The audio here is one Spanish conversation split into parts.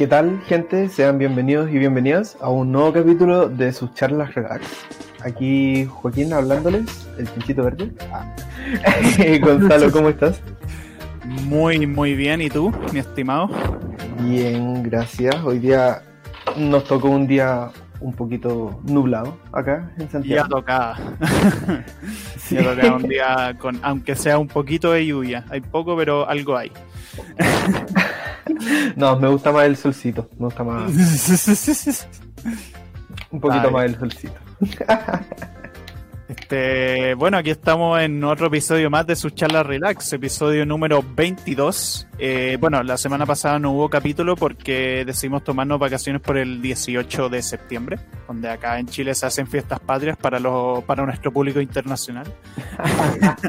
¿Qué tal, gente? Sean bienvenidos y bienvenidas a un nuevo capítulo de sus charlas relax. Aquí Joaquín hablándoles, el pinchito verde. Ah. Gonzalo, ¿cómo estás? Muy, muy bien. ¿Y tú, mi estimado? Bien, gracias. Hoy día nos tocó un día un poquito nublado acá en Santiago. Ya toca. sí. Ya toca un día con, aunque sea un poquito de lluvia. Hay poco, pero algo hay. no, me gusta más el solcito. Me gusta más. un poquito más el solcito. Este, bueno, aquí estamos en otro episodio más de su charla relax, episodio número 22. Eh, bueno, la semana pasada no hubo capítulo porque decidimos tomarnos vacaciones por el 18 de septiembre, donde acá en Chile se hacen fiestas patrias para los para nuestro público internacional.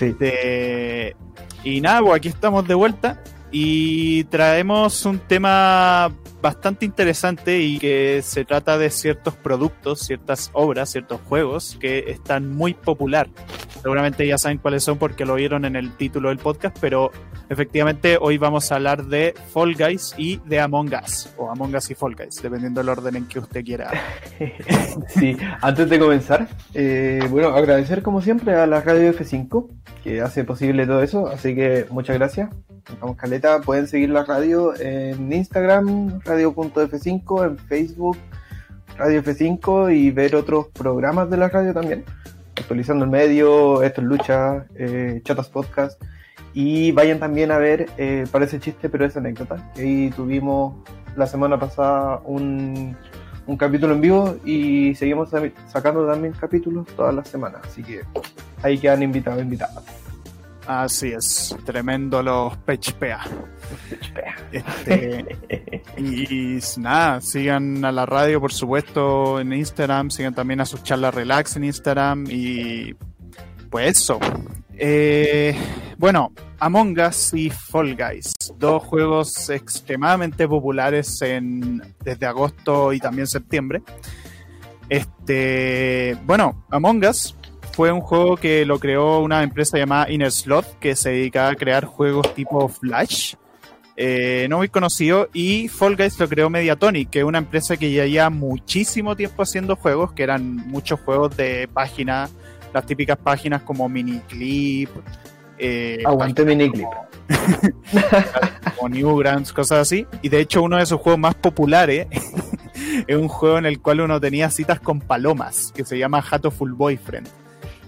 Este, y nada, pues aquí estamos de vuelta y traemos un tema bastante interesante y que se trata de ciertos productos, ciertas obras, ciertos juegos que están muy popular. Seguramente ya saben cuáles son porque lo vieron en el título del podcast, pero efectivamente hoy vamos a hablar de Fall Guys y de Among Us, o Among Us y Fall Guys, dependiendo del orden en que usted quiera. sí, antes de comenzar, eh, bueno, agradecer como siempre a la radio F5 que hace posible todo eso, así que muchas gracias. Vamos Caleta, pueden seguir la radio en Instagram, radio.f5, en Facebook, Radio F5 y ver otros programas de la radio también. Actualizando el medio, esto es lucha, eh, chatas podcast. Y vayan también a ver, eh, parece chiste, pero es anécdota. Ahí tuvimos la semana pasada un, un capítulo en vivo y seguimos sacando también capítulos todas las semanas. Así que ahí quedan invitados, invitadas. Así es, tremendo los pechpea. Este, y, nada, sigan a la radio, por supuesto, en Instagram, sigan también a sus charlas relax en Instagram y pues eso. Eh, bueno, Among Us y Fall Guys, dos juegos extremadamente populares en, desde agosto y también septiembre. Este, bueno, Among Us fue un juego que lo creó una empresa llamada Inner Slot, que se dedicaba a crear juegos tipo Flash. Eh, no muy conocido. Y Fall Guys lo creó Mediatonic, que es una empresa que ya lleva muchísimo tiempo haciendo juegos, que eran muchos juegos de páginas, las típicas páginas como Miniclip. Eh, Aguante Miniclip. como Newgrounds, cosas así. Y de hecho, uno de sus juegos más populares es un juego en el cual uno tenía citas con palomas, que se llama Hatoful Boyfriend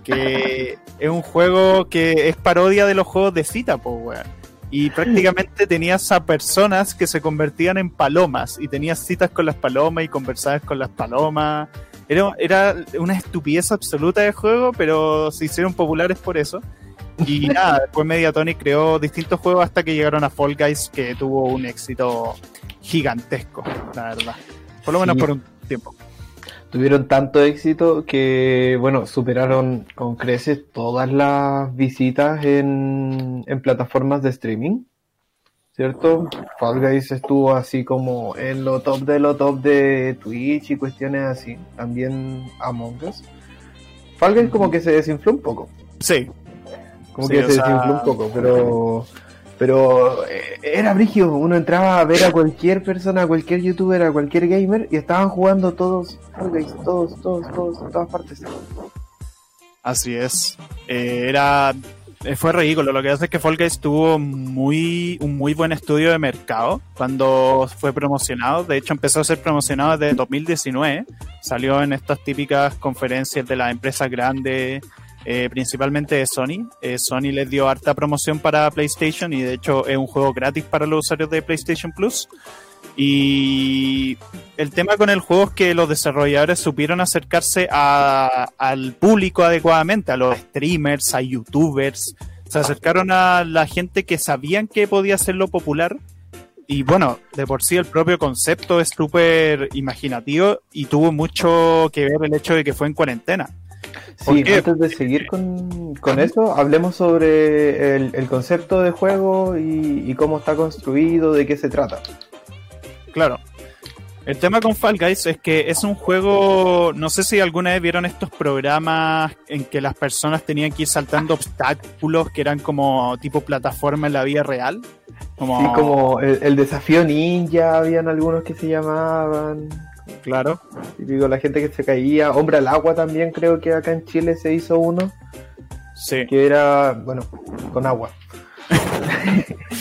que es un juego que es parodia de los juegos de cita, pues, weón. Y prácticamente tenías a personas que se convertían en palomas y tenías citas con las palomas y conversabas con las palomas. Era, era una estupidez absoluta de juego, pero se hicieron populares por eso. Y nada, después Mediatonic creó distintos juegos hasta que llegaron a Fall Guys, que tuvo un éxito gigantesco, la verdad. Por lo menos por un tiempo tuvieron tanto éxito que, bueno, superaron con creces todas las visitas en, en plataformas de streaming, ¿cierto? Fall Guys estuvo así como en lo top de lo top de Twitch y cuestiones así, también Among Us. Fall Guys como que se desinfló un poco. Sí. Como que se desinfló un poco, pero pero eh, era brígido, uno entraba a ver a cualquier persona, a cualquier youtuber, a cualquier gamer y estaban jugando todos, todos, todos, todos, en todas partes. Así es. Eh, era eh, fue ridículo. Lo que hace es que Fall Guys tuvo muy, un muy buen estudio de mercado cuando fue promocionado. De hecho, empezó a ser promocionado desde 2019. Salió en estas típicas conferencias de las empresas grandes eh, principalmente de Sony. Eh, Sony les dio harta promoción para PlayStation y de hecho es un juego gratis para los usuarios de PlayStation Plus. Y el tema con el juego es que los desarrolladores supieron acercarse al público adecuadamente, a los streamers, a youtubers. Se acercaron a la gente que sabían que podía hacerlo popular. Y bueno, de por sí el propio concepto es súper imaginativo y tuvo mucho que ver el hecho de que fue en cuarentena. Sí, antes de seguir con, eso, hablemos sobre el, concepto de juego y, cómo está construido, de qué se trata. Claro. El tema con Fall Guys es que es un juego, no sé si alguna vez vieron estos programas en que las personas tenían que ir saltando obstáculos que eran como tipo plataforma en la vida real. Como... Sí, como el, el desafío ninja, habían algunos que se llamaban. Claro. Y digo, la gente que se caía. Hombre al agua también creo que acá en Chile se hizo uno. Sí. Que era, bueno, con agua.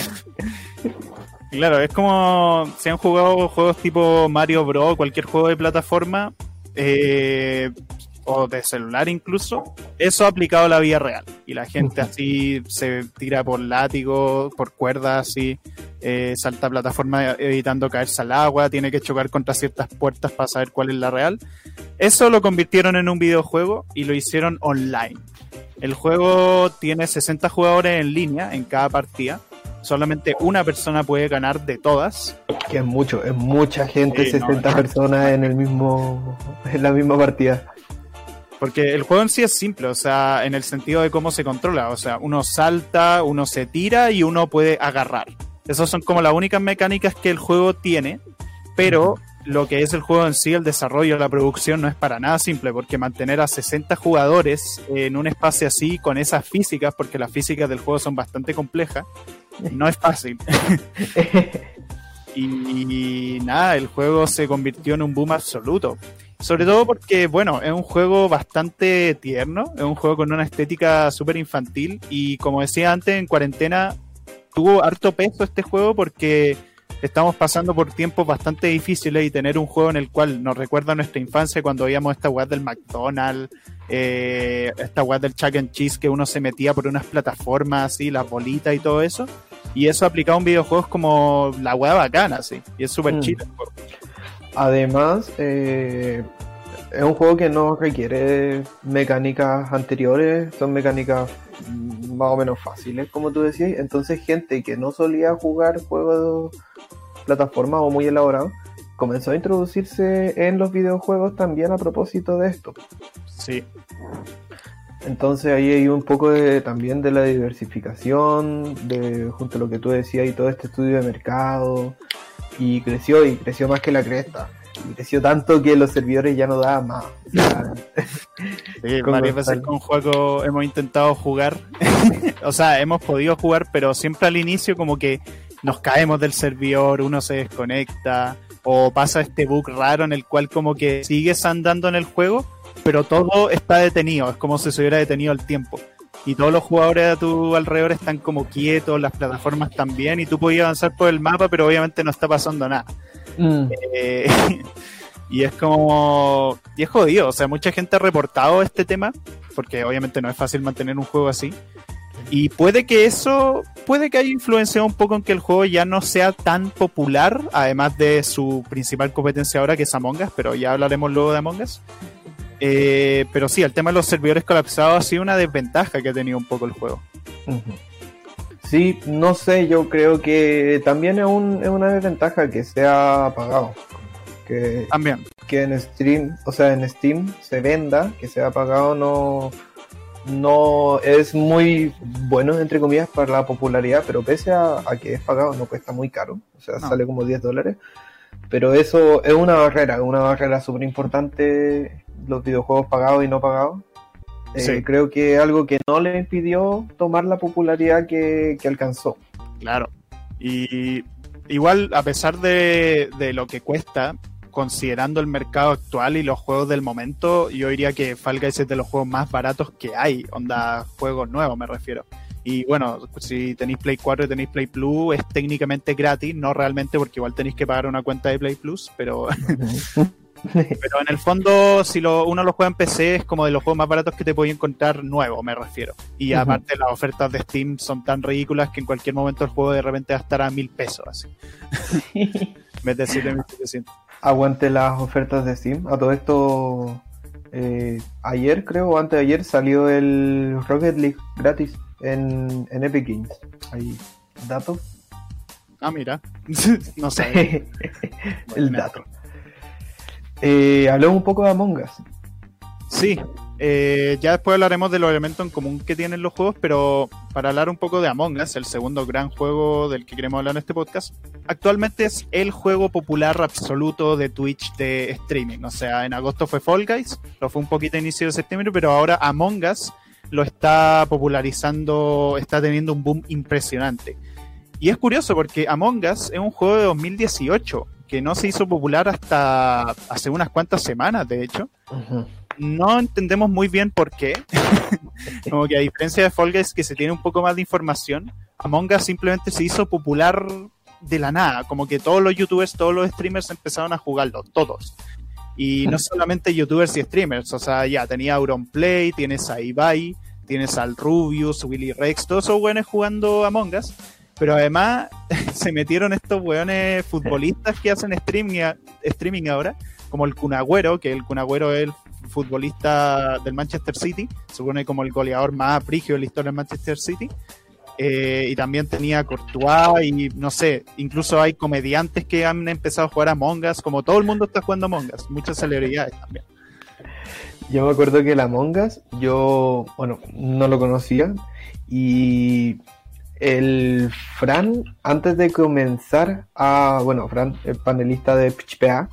Claro, es como si han jugado juegos tipo Mario Bros, cualquier juego de plataforma, eh, o de celular incluso, eso aplicado a la vida real. Y la gente así se tira por látigo, por cuerdas, así, eh, salta plataforma evitando caerse al agua, tiene que chocar contra ciertas puertas para saber cuál es la real. Eso lo convirtieron en un videojuego y lo hicieron online. El juego tiene 60 jugadores en línea en cada partida solamente una persona puede ganar de todas. Que es mucho, es mucha gente, 60 personas en el mismo en la misma partida. Porque el juego en sí es simple, o sea, en el sentido de cómo se controla, o sea, uno salta, uno se tira y uno puede agarrar. Esas son como las únicas mecánicas que el juego tiene, pero lo que es el juego en sí, el desarrollo, la producción, no es para nada simple, porque mantener a 60 jugadores en un espacio así, con esas físicas, porque las físicas del juego son bastante complejas, no es fácil. y, nada, el juego se convirtió en un boom absoluto. Sobre todo porque, bueno, es un juego bastante tierno, es un juego con una estética súper infantil y como decía antes, en cuarentena tuvo harto peso este juego porque estamos pasando por tiempos bastante difíciles y tener un juego en el cual nos recuerda nuestra infancia cuando veíamos esta web del McDonald's, eh, esta web del Chuck and Cheese que uno se metía por unas plataformas así, las bolitas y todo eso. Y eso aplicado a un videojuego es como la hueá bacana, sí. Y es súper mm. chido. Además, eh, es un juego que no requiere mecánicas anteriores, son mecánicas más o menos fáciles, como tú decías. Entonces, gente que no solía jugar juegos de plataforma o muy elaborados, comenzó a introducirse en los videojuegos también a propósito de esto. Sí. Entonces ahí hay un poco de, también de la diversificación, de junto a lo que tú decías y todo este estudio de mercado, y creció y creció más que la cresta. Y creció tanto que los servidores ya no daban más. sí, varias veces con juego hemos intentado jugar, o sea, hemos podido jugar, pero siempre al inicio como que nos caemos del servidor, uno se desconecta, o pasa este bug raro en el cual como que sigues andando en el juego pero todo está detenido, es como si se hubiera detenido el tiempo. Y todos los jugadores a tu alrededor están como quietos, las plataformas también, y tú podías avanzar por el mapa, pero obviamente no está pasando nada. Mm. Eh, y es como. Y es jodido, o sea, mucha gente ha reportado este tema, porque obviamente no es fácil mantener un juego así. Y puede que eso, puede que haya influenciado un poco en que el juego ya no sea tan popular, además de su principal competencia ahora, que es Among Us, pero ya hablaremos luego de Among Us. Eh, pero sí, el tema de los servidores colapsados ha sido una desventaja que ha tenido un poco el juego. Sí, no sé, yo creo que también es, una desventaja que sea apagado. Que, también. Que en Steam, o sea, en Steam se venda, que sea apagado no, no es muy bueno, entre comillas, para la popularidad, pero pese a, que es pagado, no cuesta muy caro, o sea, sale como 10 dólares. Pero eso es una barrera, una barrera súper importante los videojuegos pagados y no pagados. Eh, creo que algo que no le impidió tomar la popularidad que, alcanzó. Claro. Y igual, a pesar de, lo que cuesta, considerando el mercado actual y los juegos del momento, yo diría que Fall Guys es de los juegos más baratos que hay, onda juegos nuevos me refiero. Y bueno, si tenéis Play 4 y tenéis Play Plus, es técnicamente gratis, no realmente porque igual tenéis que pagar una cuenta de Play Plus, pero Pero en el fondo, si lo, uno lo juega en PC, es como de los juegos más baratos que te puedes encontrar nuevo, me refiero. Y aparte, las ofertas de Steam son tan ridículas que en cualquier momento el juego de repente va a estar a mil pesos, así. en vez de 7700. Aguante las ofertas de Steam. A todo esto, eh, ayer creo, o antes de ayer, salió el Rocket League gratis en, en Epic Games. Hay datos. Ah, mira. no sé. el dato. Eh, un poco de Among Us. Sí, Eh, ya después hablaremos de los elementos en común que tienen los juegos, pero para hablar un poco de Among Us, el segundo gran juego del que queremos hablar en este podcast, actualmente es el juego popular absoluto de Twitch de streaming. O sea, en agosto fue Fall Guys, lo fue un poquito a inicio de septiembre, pero ahora Among Us lo está popularizando, está teniendo un boom impresionante. Y es curioso porque Among Us es un juego de 2018 que no se hizo popular hasta hace unas cuantas semanas, de hecho no entendemos muy bien por qué. Como que a diferencia de Fall Guys, que se tiene un poco más de información, Among Us simplemente se hizo popular de la nada. Como que todos los youtubers, todos los streamers empezaron a jugarlo, todos. Y no solamente youtubers y streamers, o sea, ya tenía Auronplay, tienes a Ibai, tienes al Rubius, Willy Rex, todos esos weones jugando Among Us. Pero además se metieron estos weones futbolistas que hacen streaming, streaming ahora, como el Cunagüero, que el Cunagüero es el futbolista del Manchester City, supone como el goleador más prigio de la historia del Manchester City. Eh, y también tenía Courtois y no sé, incluso hay comediantes que han empezado a jugar a Mongas, como todo el mundo está jugando a Mongas, muchas celebridades también. Yo me acuerdo que el Among Us, yo, bueno, no lo conocía y el Fran, antes de comenzar a, bueno, Fran, el panelista de PHPA,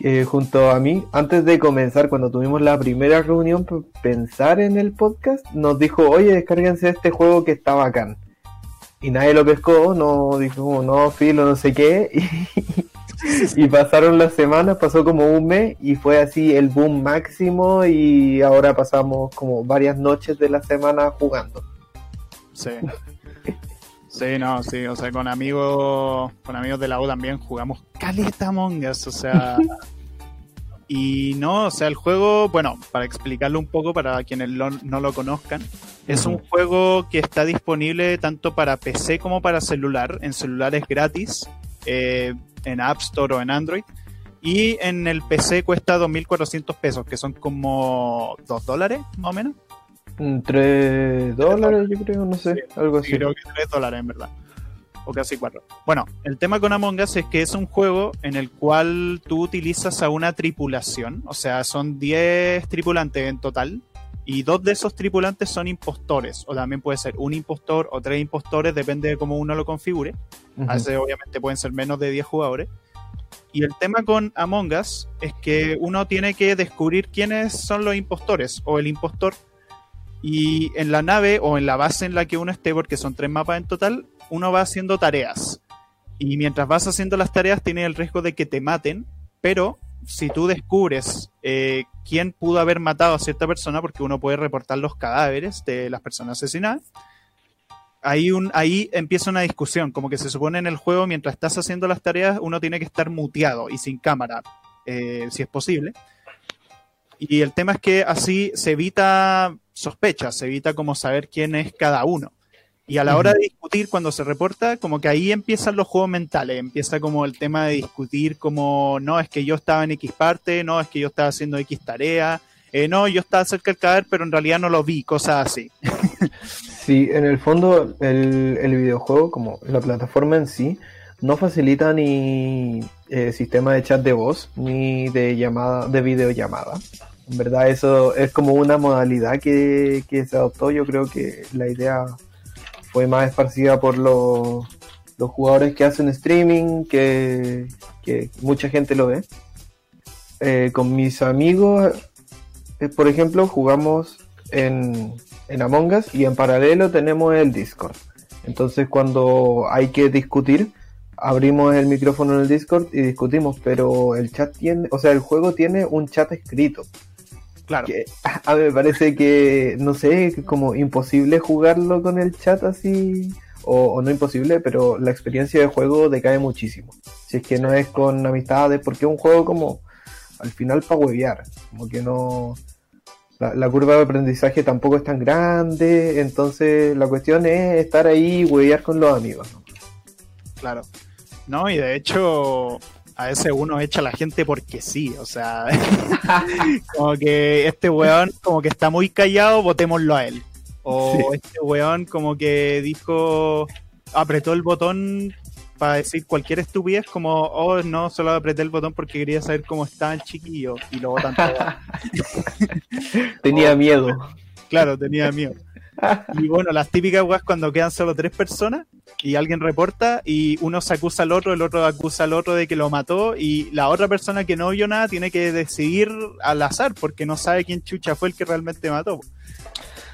eh, junto a mí, antes de comenzar, cuando tuvimos la primera reunión, pensar en el podcast, nos dijo, oye, descárguense este juego que está bacán. Y nadie lo pescó, no dijo, no, filo, no sé qué. Y, pasaron las semanas, pasó como un mes y fue así el boom máximo y ahora pasamos como varias noches de la semana jugando. Sí. Sí, no, sí, o sea, con amigos, con amigos de la U también jugamos caleta mongas, o sea, y no, o sea, el juego, bueno, para explicarlo un poco para quienes no lo conozcan, es un juego que está disponible tanto para PC como para celular, en celulares gratis, eh, en App Store o en Android, y en el PC cuesta 2.400 pesos, que son como 2 dólares, más o menos. 3 dólares, yo creo, no sé, algo así. Creo que 3 dólares, en verdad. O casi 4. Bueno, el tema con Among Us es que es un juego en el cual tú utilizas a una tripulación, o sea, son 10 tripulantes en total, y dos de esos tripulantes son impostores, o también puede ser un impostor o tres impostores, depende de cómo uno lo configure. A veces, obviamente, pueden ser menos de 10 jugadores. Y el tema con Among Us es que uno tiene que descubrir quiénes son los impostores, o el impostor y en la nave o en la base en la que uno esté, porque son tres mapas en total, uno va haciendo tareas. Y mientras vas haciendo las tareas, tienes el riesgo de que te maten, pero si tú descubres eh, quién pudo haber matado a cierta persona, porque uno puede reportar los cadáveres de las personas asesinadas, ahí, ahí empieza una discusión, como que se supone en el juego, mientras estás haciendo las tareas, uno tiene que estar muteado y sin cámara, eh, si es posible. Y el tema es que así se evita sospechas, se evita como saber quién es cada uno. Y a la hora de discutir, cuando se reporta, como que ahí empiezan los juegos mentales, empieza como el tema de discutir como, no, es que yo estaba en X parte, no, es que yo estaba haciendo X tarea, eh, no, yo estaba cerca del cadáver, pero en realidad no lo vi, cosas así. sí, en el fondo el, el, videojuego, como la plataforma en sí, no facilita ni eh, sistema de chat de voz, ni de llamada, de videollamada. En verdad eso es como una modalidad que, se adoptó. Yo creo que la idea fue más esparcida por los, jugadores que hacen streaming, que, mucha gente lo ve. Eh, con mis amigos, eh, por ejemplo, jugamos en, en Among Us y en paralelo tenemos el Discord. Entonces cuando hay que discutir, abrimos el micrófono en el Discord y discutimos, pero el chat tiene, o sea, el juego tiene un chat escrito. Claro. a mí me parece que, no sé, como imposible jugarlo con el chat así, o, no imposible, pero la experiencia de juego decae muchísimo. Si es que no es con amistades, porque es un juego como al final para huevear, como que no... La, curva de aprendizaje tampoco es tan grande, entonces la cuestión es estar ahí y huevear con los amigos. Claro. No, y de hecho, a veces uno echa a la gente porque sí, o sea, como que este weón como que está muy callado, votémoslo a él. O este weón como que dijo, apretó el botón para decir cualquier estupidez como, oh, no, solo apreté el botón porque quería saber cómo estaba el chiquillo y luego tanto. tenía miedo. Claro, tenía miedo. Y bueno, las típicas weas cuando quedan solo tres personas y alguien reporta y uno se acusa al otro, el otro acusa al otro de que lo mató y la otra persona que no vio nada tiene que decidir al azar porque no sabe quién chucha fue el que realmente mató.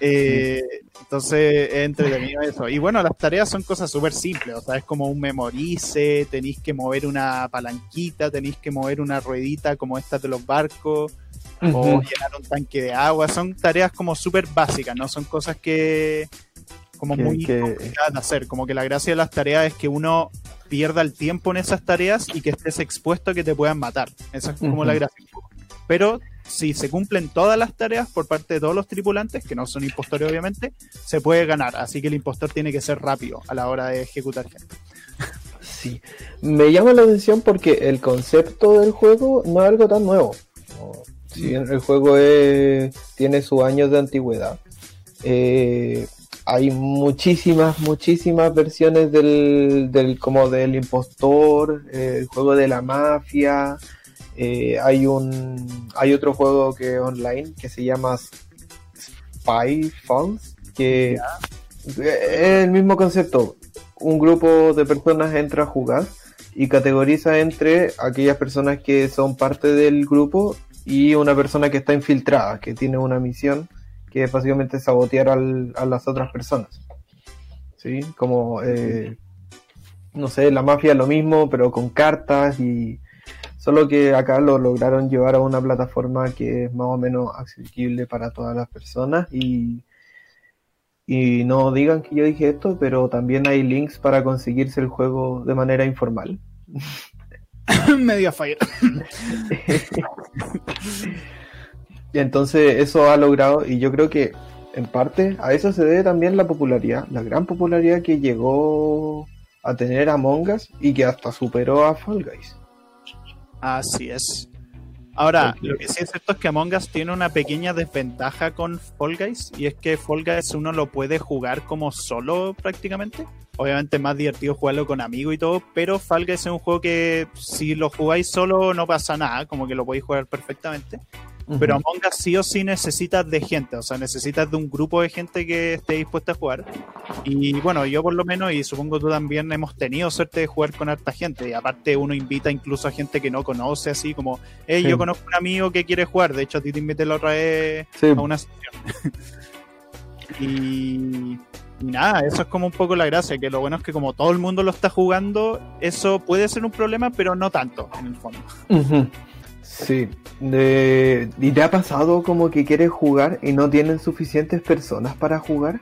Eh, entonces es entretenido eso. Y bueno, las tareas son cosas súper simples, o sea, es como un memorice, tenéis que mover una palanquita, tenéis que mover una ruedita como esta de los barcos, o llenar un tanque de agua, son tareas como súper básicas, ¿no? Son cosas que como muy complicadas de hacer, como que la gracia de las tareas es que uno pierda el tiempo en esas tareas y que estés expuesto a que te puedan matar. Esa es como la gracia. Pero si se cumplen todas las tareas por parte de todos los tripulantes, que no son impostores obviamente, se puede ganar. Así que el impostor tiene que ser rápido a la hora de ejecutar gente. Sí, me llama la atención porque el concepto del juego no es algo tan nuevo. Bien el juego tiene sus años de antigüedad, eh, hay muchísimas, muchísimas versiones del, del como del impostor, el juego de la mafia, eh, hay un hay otro juego que online que se llama Spy Falls que es el mismo concepto. Un grupo de personas entra a jugar y categoriza entre aquellas personas que son parte del grupo y una persona que está infiltrada, que tiene una misión que es básicamente sabotear al, a las otras personas. ¿Sí? Como, eh, no sé, la mafia lo mismo, pero con cartas y Solo que acá lo lograron llevar a una plataforma que es más o menos accesible para todas las personas y, y no digan que yo dije esto, pero también hay links para conseguirse el juego de manera informal. Media fire. y entonces eso ha logrado, y yo creo que en parte a eso se debe también la popularidad, la gran popularidad que llegó a tener Among Us y que hasta superó a Fall Guys. Así es. Ahora, lo que sí es cierto es que Among Us tiene una pequeña desventaja con Fall Guys y es que Fall Guys uno lo puede jugar como solo prácticamente. Obviamente es más divertido jugarlo con amigos y todo, pero Fall Guys es un juego que si lo jugáis solo no pasa nada, como que lo podéis jugar perfectamente. Pero Among Us sí o sí necesitas de gente, o sea, necesitas de un grupo de gente que esté dispuesta a jugar. Y bueno, yo por lo menos, y supongo tú también, hemos tenido suerte de jugar con harta gente. Y aparte uno invita incluso a gente que no conoce, así como, hey, yo conozco un amigo que quiere jugar. De hecho, a ti te invité la otra vez a una sesión. y, nada, eso es como un poco la gracia, que lo bueno es que como todo el mundo lo está jugando, eso puede ser un problema, pero no tanto, en el fondo. Sí, de... ¿y te ha pasado como que quieres jugar y no tienen suficientes personas para jugar?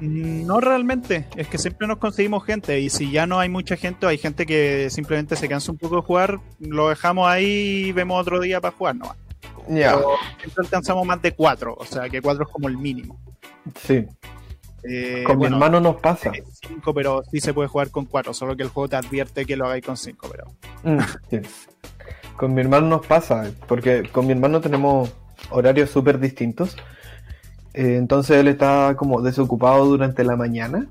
Mm, no realmente, es que siempre nos conseguimos gente y si ya no hay mucha gente, hay gente que simplemente se cansa un poco de jugar, lo dejamos ahí y vemos otro día para jugar nomás. Ya. Siempre alcanzamos más de cuatro, o sea que cuatro es como el mínimo. Sí. Eh, con mi hermano nos pasa. Cinco, pero sí se puede jugar con cuatro, solo que el juego te advierte que lo hagáis con cinco, pero. Mm, sí. Con mi hermano nos pasa, porque con mi hermano tenemos horarios súper distintos. Eh, entonces él está como desocupado durante la mañana.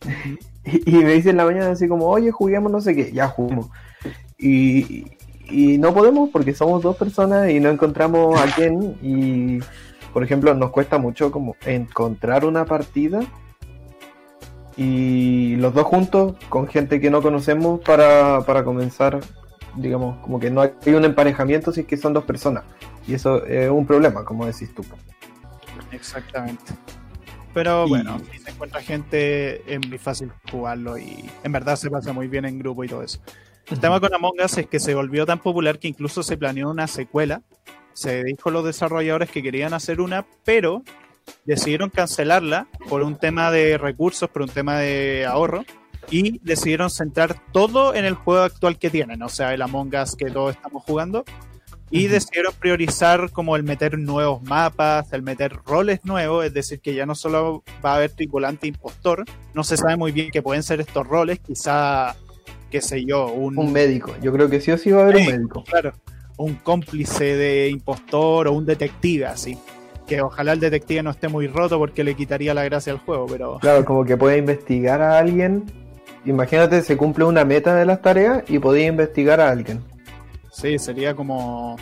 y, me dice en la mañana así como, oye, juguemos no sé qué, ya jugamos. Y, y no podemos porque somos dos personas y no encontramos a quién. Y, por ejemplo, nos cuesta mucho como encontrar una partida y los dos juntos con gente que no conocemos para, para comenzar digamos, como que no hay un emparejamiento si es que son dos personas. Y eso es un problema, como decís tú. Exactamente. Pero bueno, si se encuentra gente, es muy fácil jugarlo y en verdad se pasa muy bien en grupo y todo eso. El tema con Among Us es que se volvió tan popular que incluso se planeó una secuela. Se dijo a los desarrolladores que querían hacer una, pero decidieron cancelarla por un tema de recursos, por un tema de ahorro y decidieron centrar todo en el juego actual que tienen, o sea, el Among Us que todos estamos jugando. Y decidieron priorizar como el meter nuevos mapas, el meter roles nuevos, es decir, que ya no solo va a haber tripulante e impostor, no se sabe muy bien qué pueden ser estos roles, quizá, qué sé yo, un... Un médico, yo creo que sí o sí va a haber un médico. Claro, un cómplice de impostor o un detective, así. Que ojalá el detective no esté muy roto porque le quitaría la gracia al juego, pero... Claro, como que puede investigar a alguien. Imagínate, se cumple una meta de las tareas y podía investigar a alguien. Sí, sería como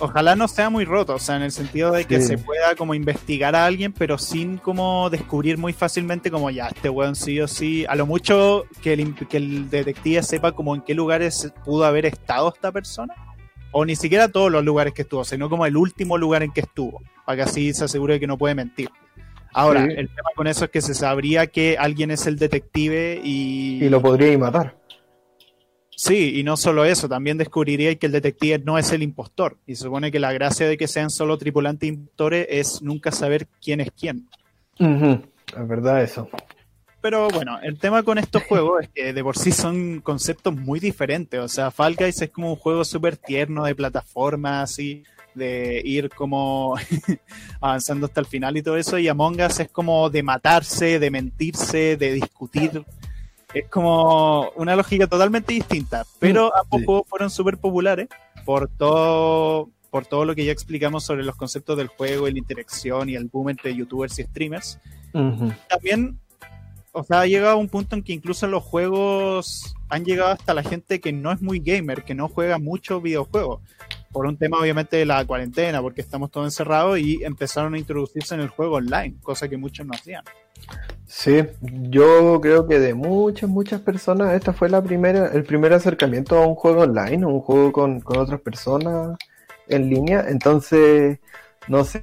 ojalá no sea muy roto, o sea, en el sentido de que se pueda como investigar a alguien, pero sin como descubrir muy fácilmente como ya, este weón sí o sí, a lo mucho que el, que el detective sepa como en qué lugares pudo haber estado esta persona, o ni siquiera todos los lugares que estuvo, sino como el último lugar en que estuvo, para que así se asegure de que no puede mentir. Ahora, el tema con eso es que se sabría que alguien es el detective y... Y lo podría matar. Sí, y no solo eso, también descubriría que el detective no es el impostor. Y se supone que la gracia de que sean solo tripulantes impostores es nunca saber quién es quién. Es verdad eso. Pero bueno, el tema con estos juegos es que de por sí son conceptos muy diferentes. O sea, Fall Guys es como un juego súper tierno de plataforma, así, de ir como avanzando hasta el final y todo eso. Y Among Us es como de matarse, de mentirse, de discutir es como una lógica totalmente distinta, pero a poco fueron súper populares por todo, por todo lo que ya explicamos sobre los conceptos del juego y la interacción y el boom entre youtubers y streamers. También, o sea, ha llegado un punto en que incluso los juegos han llegado hasta la gente que no es muy gamer, que no juega mucho videojuegos. Por un tema, obviamente, de la cuarentena, porque estamos todos encerrados y empezaron a introducirse en el juego online, cosa que muchos no hacían. Sí, yo creo que de muchas, muchas personas, esta fue la primera, el primer acercamiento a un juego online, un juego con, otras personas en línea. Entonces, no sé,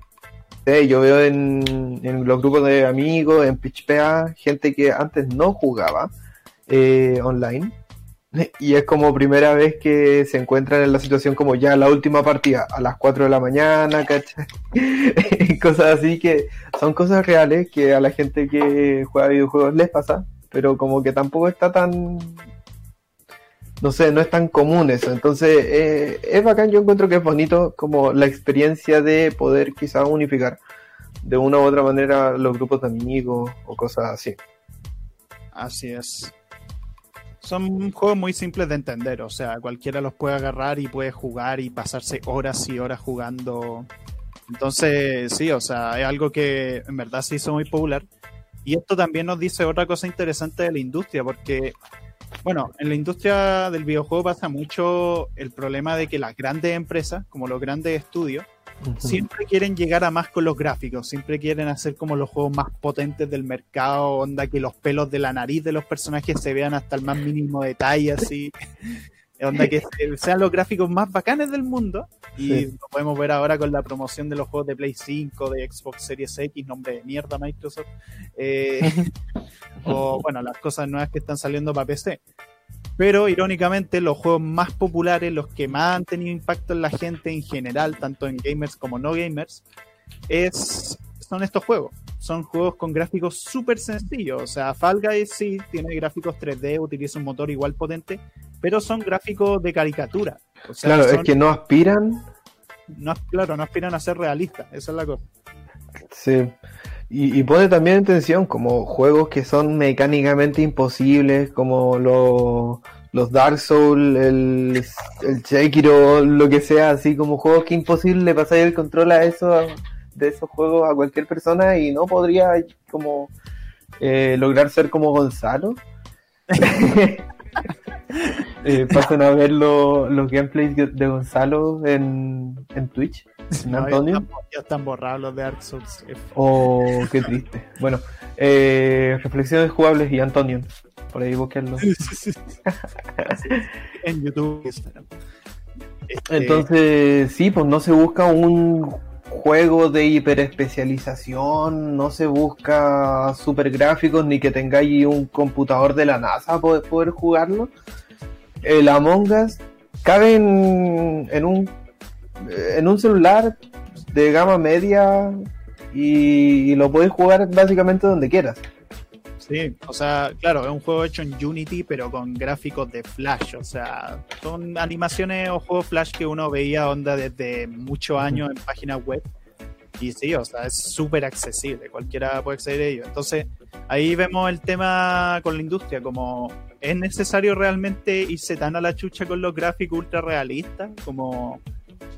yo veo en, en los grupos de amigos, en PitchPA, gente que antes no jugaba eh, online Y es como primera vez que se encuentran en la situación como ya la última partida, a las 4 de la mañana, ¿cachai? cosas así que son cosas reales que a la gente que juega videojuegos les pasa, pero como que tampoco está tan... No sé, no es tan común eso. Entonces, eh, es bacán, yo encuentro que es bonito como la experiencia de poder quizás unificar de una u otra manera los grupos de amigos o cosas así. Así es son juegos muy simples de entender, o sea, cualquiera los puede agarrar y puede jugar y pasarse horas y horas jugando. Entonces, sí, o sea, es algo que en verdad se hizo muy popular. Y esto también nos dice otra cosa interesante de la industria, porque, bueno, en la industria del videojuego pasa mucho el problema de que las grandes empresas, como los grandes estudios, siempre quieren llegar a más con los gráficos, siempre quieren hacer como los juegos más potentes del mercado, onda que los pelos de la nariz de los personajes se vean hasta el más mínimo detalle, así. Onda que sean los gráficos más bacanes del mundo. Y lo podemos ver ahora con la promoción de los juegos de Play 5, de Xbox Series X, nombre de mierda Microsoft. Eh, o bueno, las cosas nuevas que están saliendo para PC. Pero irónicamente, los juegos más populares, los que más han tenido impacto en la gente en general, tanto en gamers como no gamers, es, son estos juegos. Son juegos con gráficos súper sencillos. O sea, Fall Guys sí tiene gráficos 3D, utiliza un motor igual potente, pero son gráficos de caricatura. claro, es que no aspiran. No, claro, no aspiran a ser realistas. Esa es la cosa. Sí. Y, pone también en tensión como juegos que son mecánicamente imposibles, como los Dark Souls, el, el Sekiro, lo que sea, así como juegos que imposible pasar el control a eso, de esos juegos a cualquier persona y no podría como eh, lograr ser como Gonzalo. eh, pasen a ver los gameplays de Gonzalo en, en Twitch. Antonio. Ya están, borrados los de Dark Souls. Oh, qué triste. Bueno, eh, reflexiones jugables y Antonio. Por ahí busquenlo. en YouTube. Este, Entonces, sí, pues no se busca un juego de hiperespecialización, no se busca super gráficos ni que tengáis un computador de la NASA para poder jugarlo. El Among Us cabe en un en un celular de gama media y, lo puedes jugar básicamente donde quieras. Sí, o sea, claro, es un juego hecho en Unity, pero con gráficos de Flash. O sea, son animaciones o juegos Flash que uno veía onda desde muchos años en páginas web. Y sí, o sea, es súper accesible, cualquiera puede acceder a ello. Entonces, ahí vemos el tema con la industria, como es necesario realmente irse tan a la chucha con los gráficos ultra realistas, como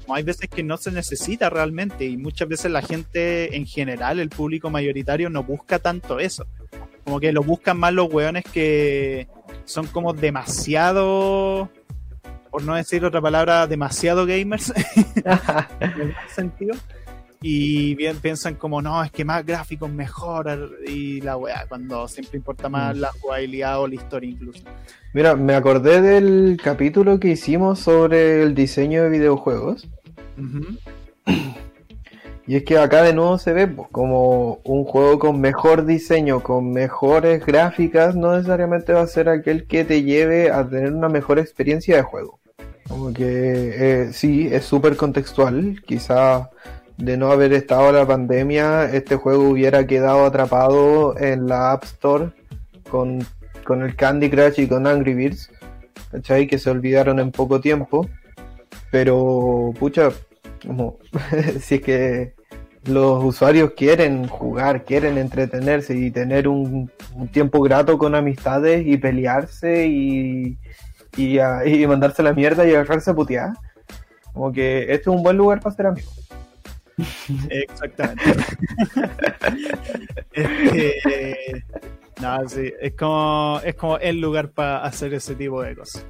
hay veces que no se necesita realmente y muchas veces la gente en general, el público mayoritario, no busca tanto eso. Como que lo buscan más los weones que son como demasiado, por no decir otra palabra, demasiado gamers, en ese sentido. Y bien piensan como, no, es que más gráficos mejor y la weá, cuando siempre importa más Mm. la jugabilidad o la historia incluso. Mira, me acordé del capítulo que hicimos sobre el diseño de videojuegos. Y es que acá de nuevo se ve pues, como un juego con mejor diseño, con mejores gráficas, no necesariamente va a ser aquel que te lleve a tener una mejor experiencia de juego. Como que eh, sí, es súper contextual. Quizá de no haber estado la pandemia, este juego hubiera quedado atrapado en la App Store con, con el Candy Crush y con Angry Birds, ¿cachai? Que se olvidaron en poco tiempo. Pero, pucha, como si es que los usuarios quieren jugar, quieren entretenerse y tener un, tiempo grato con amistades y pelearse y, y, a- mandarse la mierda y agarrarse a putear. Como que este es un buen lugar para ser amigos. Exactamente. Este, no, sí, es como, es como el lugar para hacer ese tipo de cosas.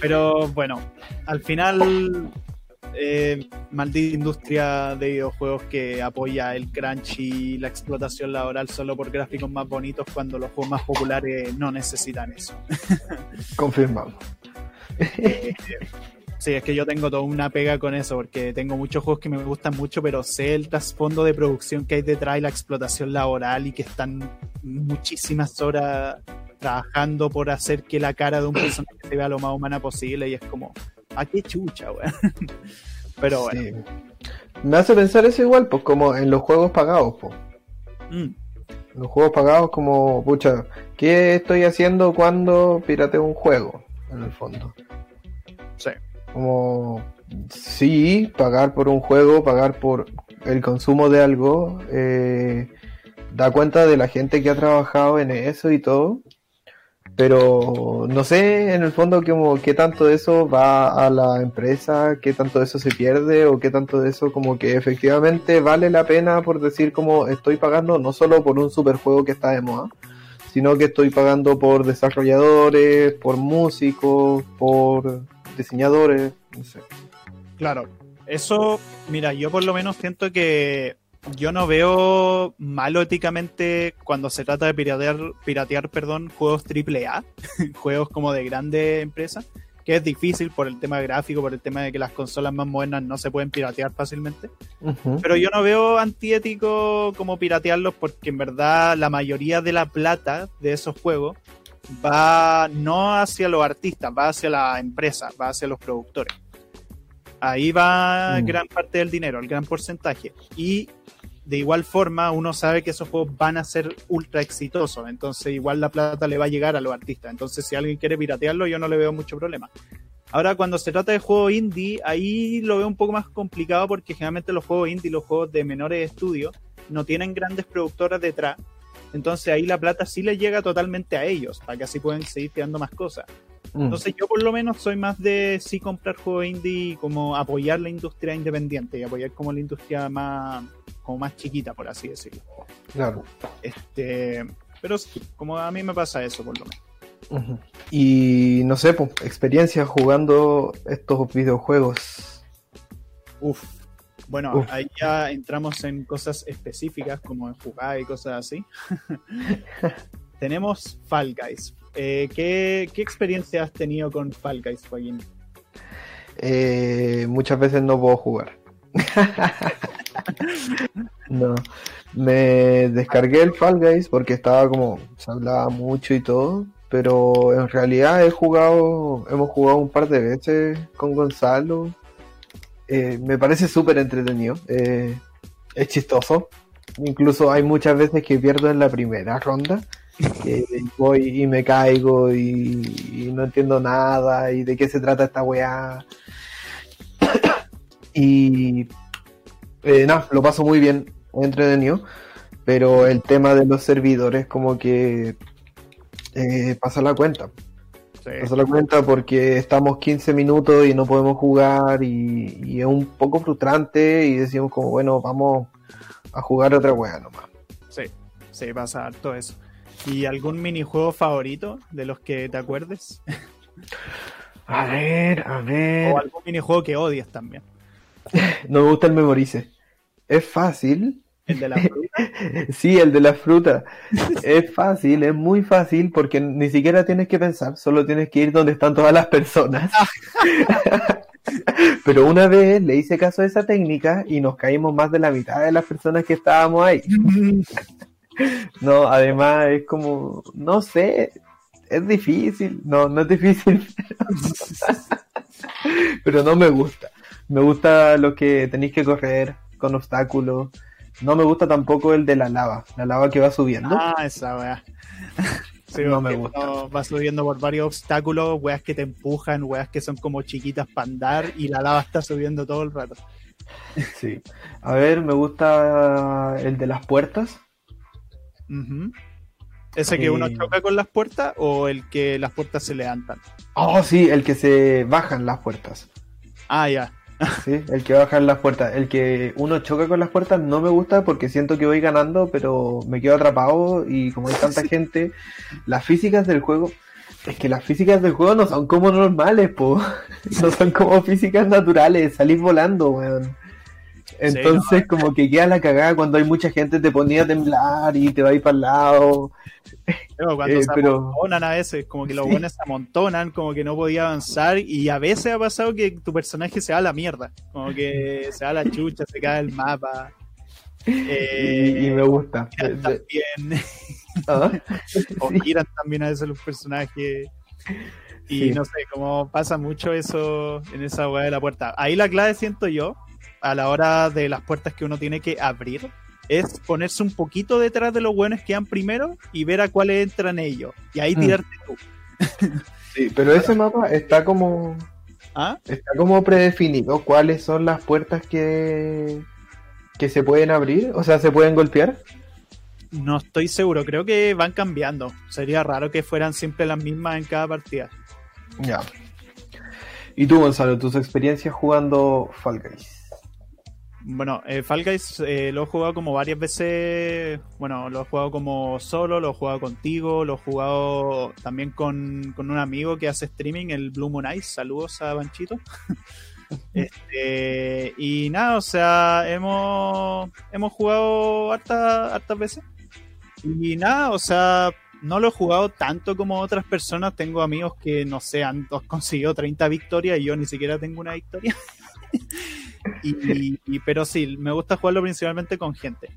Pero bueno, al final, eh, maldita industria de videojuegos que apoya el crunch y la explotación laboral solo por gráficos más bonitos cuando los juegos más populares no necesitan eso. Confirmamos. Eh, Sí, es que yo tengo toda una pega con eso, porque tengo muchos juegos que me gustan mucho, pero sé el trasfondo de producción que hay detrás y la explotación laboral y que están muchísimas horas trabajando por hacer que la cara de un personaje se vea lo más humana posible y es como, ¿a qué chucha, weón? Pero bueno. Sí. Me hace pensar eso igual, pues como en los juegos pagados, pues. Mm, Los juegos pagados como, pucha, ¿qué estoy haciendo cuando pirateo un juego? En el fondo. sí. Como, sí, pagar por un juego, pagar por el consumo de algo, eh, da cuenta de la gente que ha trabajado en eso y todo. Pero no sé en el fondo como qué tanto de eso va a la empresa, qué tanto de eso se pierde o qué tanto de eso como que efectivamente vale la pena por decir como estoy pagando no solo por un superjuego que está de moda, sino que estoy pagando por desarrolladores, por músicos, por diseñadores, no sé. Claro, eso, mira, yo por lo menos siento que yo no veo malo éticamente cuando se trata de piratear, piratear perdón, juegos AAA, juegos como de grandes empresas, que es difícil por el tema gráfico, por el tema de que las consolas más modernas no se pueden piratear fácilmente. Pero yo no veo antiético como piratearlos porque en verdad la mayoría de la plata de esos juegos va no hacia los artistas, va hacia la empresa, va hacia los productores. Ahí va Mm. gran parte del dinero, el gran porcentaje. Y de igual forma uno sabe que esos juegos van a ser ultra exitosos, entonces igual la plata le va a llegar a los artistas. Entonces si alguien quiere piratearlo yo no le veo mucho problema. Ahora, cuando se trata de juegos indie, ahí lo veo un poco más complicado porque generalmente los juegos indie, los juegos de menores estudios, no tienen grandes productoras detrás. Entonces ahí la plata sí le llega totalmente a ellos, para que así puedan seguir creando más cosas. Mm. Entonces yo por lo menos soy más de sí comprar juegos indie y como apoyar la industria independiente y apoyar como la industria más, como más chiquita, por así decirlo. Claro. Este, pero sí, como a mí me pasa eso por lo menos. Y no sé, pues, experiencia jugando estos videojuegos. Uf. Bueno, Uf. ahí ya entramos en cosas específicas como en jugar y cosas así. Tenemos Fall Guys. Eh, ¿qué, ¿Qué experiencia has tenido con Fall Guys, Joaquín? Eh, muchas veces no puedo jugar. no. Me descargué el Fall Guys porque estaba como, se hablaba mucho y todo, pero en realidad he jugado, hemos jugado un par de veces con Gonzalo. Eh, me parece súper entretenido, eh, es chistoso. Incluso hay muchas veces que pierdo en la primera ronda. Que voy y me caigo y, y no entiendo nada y de qué se trata esta weá. y eh, nada, lo paso muy bien, entretenido, pero el tema de los servidores como que eh, pasa la cuenta. Sí. Pasa la cuenta porque estamos 15 minutos y no podemos jugar y, y es un poco frustrante y decimos como bueno, vamos a jugar otra weá nomás. Sí, sí, pasa harto eso. ¿Y algún minijuego favorito de los que te acuerdes? A ver, a ver. O algún minijuego que odias también. No me gusta el memorice. Es fácil. ¿El de la fruta? sí, el de la fruta. es fácil, es muy fácil porque ni siquiera tienes que pensar, solo tienes que ir donde están todas las personas. Pero una vez le hice caso a esa técnica y nos caímos más de la mitad de las personas que estábamos ahí. no, además es como, no sé, es difícil. No, no es difícil. Pero no me gusta. Me gusta lo que tenéis que correr con obstáculos. No me gusta tampoco el de la lava, la lava que va subiendo. Ah, esa weá. Sí, No me gusta. vas subiendo por varios obstáculos, weas que te empujan, weas que son como chiquitas para andar y la lava está subiendo todo el rato. Sí. A ver, me gusta el de las puertas. ¿Ese que uno Eh. choca con las puertas o el que las puertas se levantan? Oh, sí, el que se bajan las puertas. Ah, ya. Sí, el que bajan las puertas. El que uno choca con las puertas no me gusta porque siento que voy ganando, pero me quedo atrapado y como hay tanta gente, las físicas del juego, es que las físicas del juego no son como normales, po. No son como físicas naturales, salís volando, weón. Entonces como que queda la cagada cuando hay mucha gente, te ponía a temblar y te va a ir para el lado. Pero cuando Eh, se pero- amontonan a veces, como que los Sí. buenos se amontonan, como que no podía avanzar y a veces ha pasado que tu personaje se va a la mierda, como que se va a la chucha, se cae el mapa. Eh, Y, y me gusta. también, Ah, o giran también a veces los personajes. Y Sí. no sé, como pasa mucho eso en esa weá de la puerta. Ahí la clave siento yo, a la hora de las puertas que uno tiene que abrir, es ponerse un poquito detrás de los buenos que van primero y ver a cuáles entran ellos. Y ahí Mm. tirarte tú. Sí, pero ese mapa está como ¿Ah? está como predefinido cuáles son las puertas que que se pueden abrir, o sea, se pueden golpear. No estoy seguro, creo que van cambiando. Sería raro que fueran siempre las mismas en cada partida. Ya. Y tú, Gonzalo, tus experiencias jugando Fall Guys. Bueno, eh, Fall Guys eh, lo he jugado como varias veces. Bueno, lo he jugado como solo, lo he jugado contigo, lo he jugado también con, con un amigo que hace streaming, el Blue Moon Ice. Saludos a Banchito. este, y nada, o sea, hemos, hemos jugado harta- hartas veces. Y nada, o sea, no lo he jugado tanto como otras personas. Tengo amigos que, no sé, han conseguido 30 victorias y yo ni siquiera tengo una victoria. Y, y- pero sí, me gusta jugarlo principalmente con gente.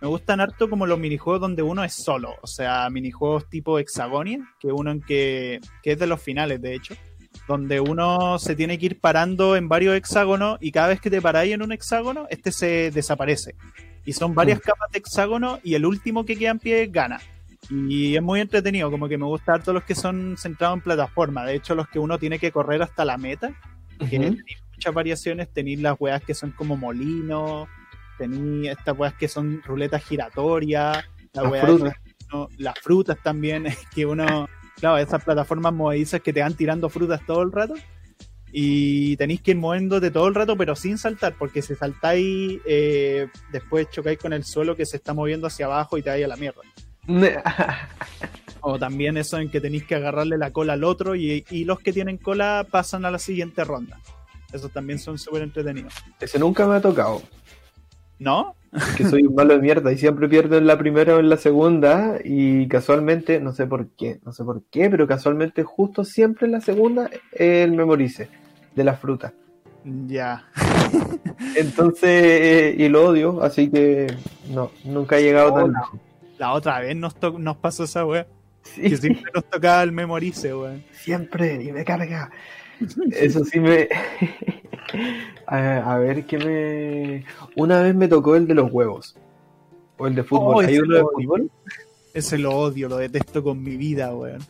Me gustan harto como los minijuegos donde uno es solo, o sea, minijuegos tipo Hexagonia, que uno en que, que es de los finales, de hecho, donde uno se tiene que ir parando en varios hexágonos y cada vez que te paráis en un hexágono, este se desaparece. Y son varias Mm. capas de hexágono y el último que queda en pie gana. Y es muy entretenido, como que me gusta harto los que son centrados en plataforma. De hecho, los que uno tiene que correr hasta la meta, que Ujú. tenéis muchas variaciones, tenéis las weas que son como molinos, tenéis estas weas que son ruletas giratorias, la Las frutas. uno- las frutas también, que uno, claro, esas plataformas movedizas que te van tirando frutas todo el rato. Y tenéis que ir moviéndote todo el rato, pero sin saltar, porque si saltáis, eh, después chocáis con el suelo que se está moviendo hacia abajo y te vais a la mierda. O también eso en que tenéis que agarrarle la cola al otro y, y los que tienen cola pasan a la siguiente ronda. Esos también son súper entretenidos. Ese nunca me ha tocado. ¿No? Que soy un malo de mierda y siempre pierdo en la primera o en la segunda. Y casualmente, no sé por qué, no sé por qué, pero casualmente justo siempre en la segunda el memorice de la fruta. Ya. Entonces, eh, y lo odio, así que no, nunca he llegado tan Hola. lejos. La otra vez nos, to- nos pasó esa. Sí, Que siempre nos tocaba el memorice, weón. siempre, y me carga. Eso sí me. a, a ver, que me. Una vez me tocó el de los huevos. O el de fútbol. Oh, ¿Hay uno de lo odio. fútbol? Ese lo odio, lo detesto con mi vida, weón.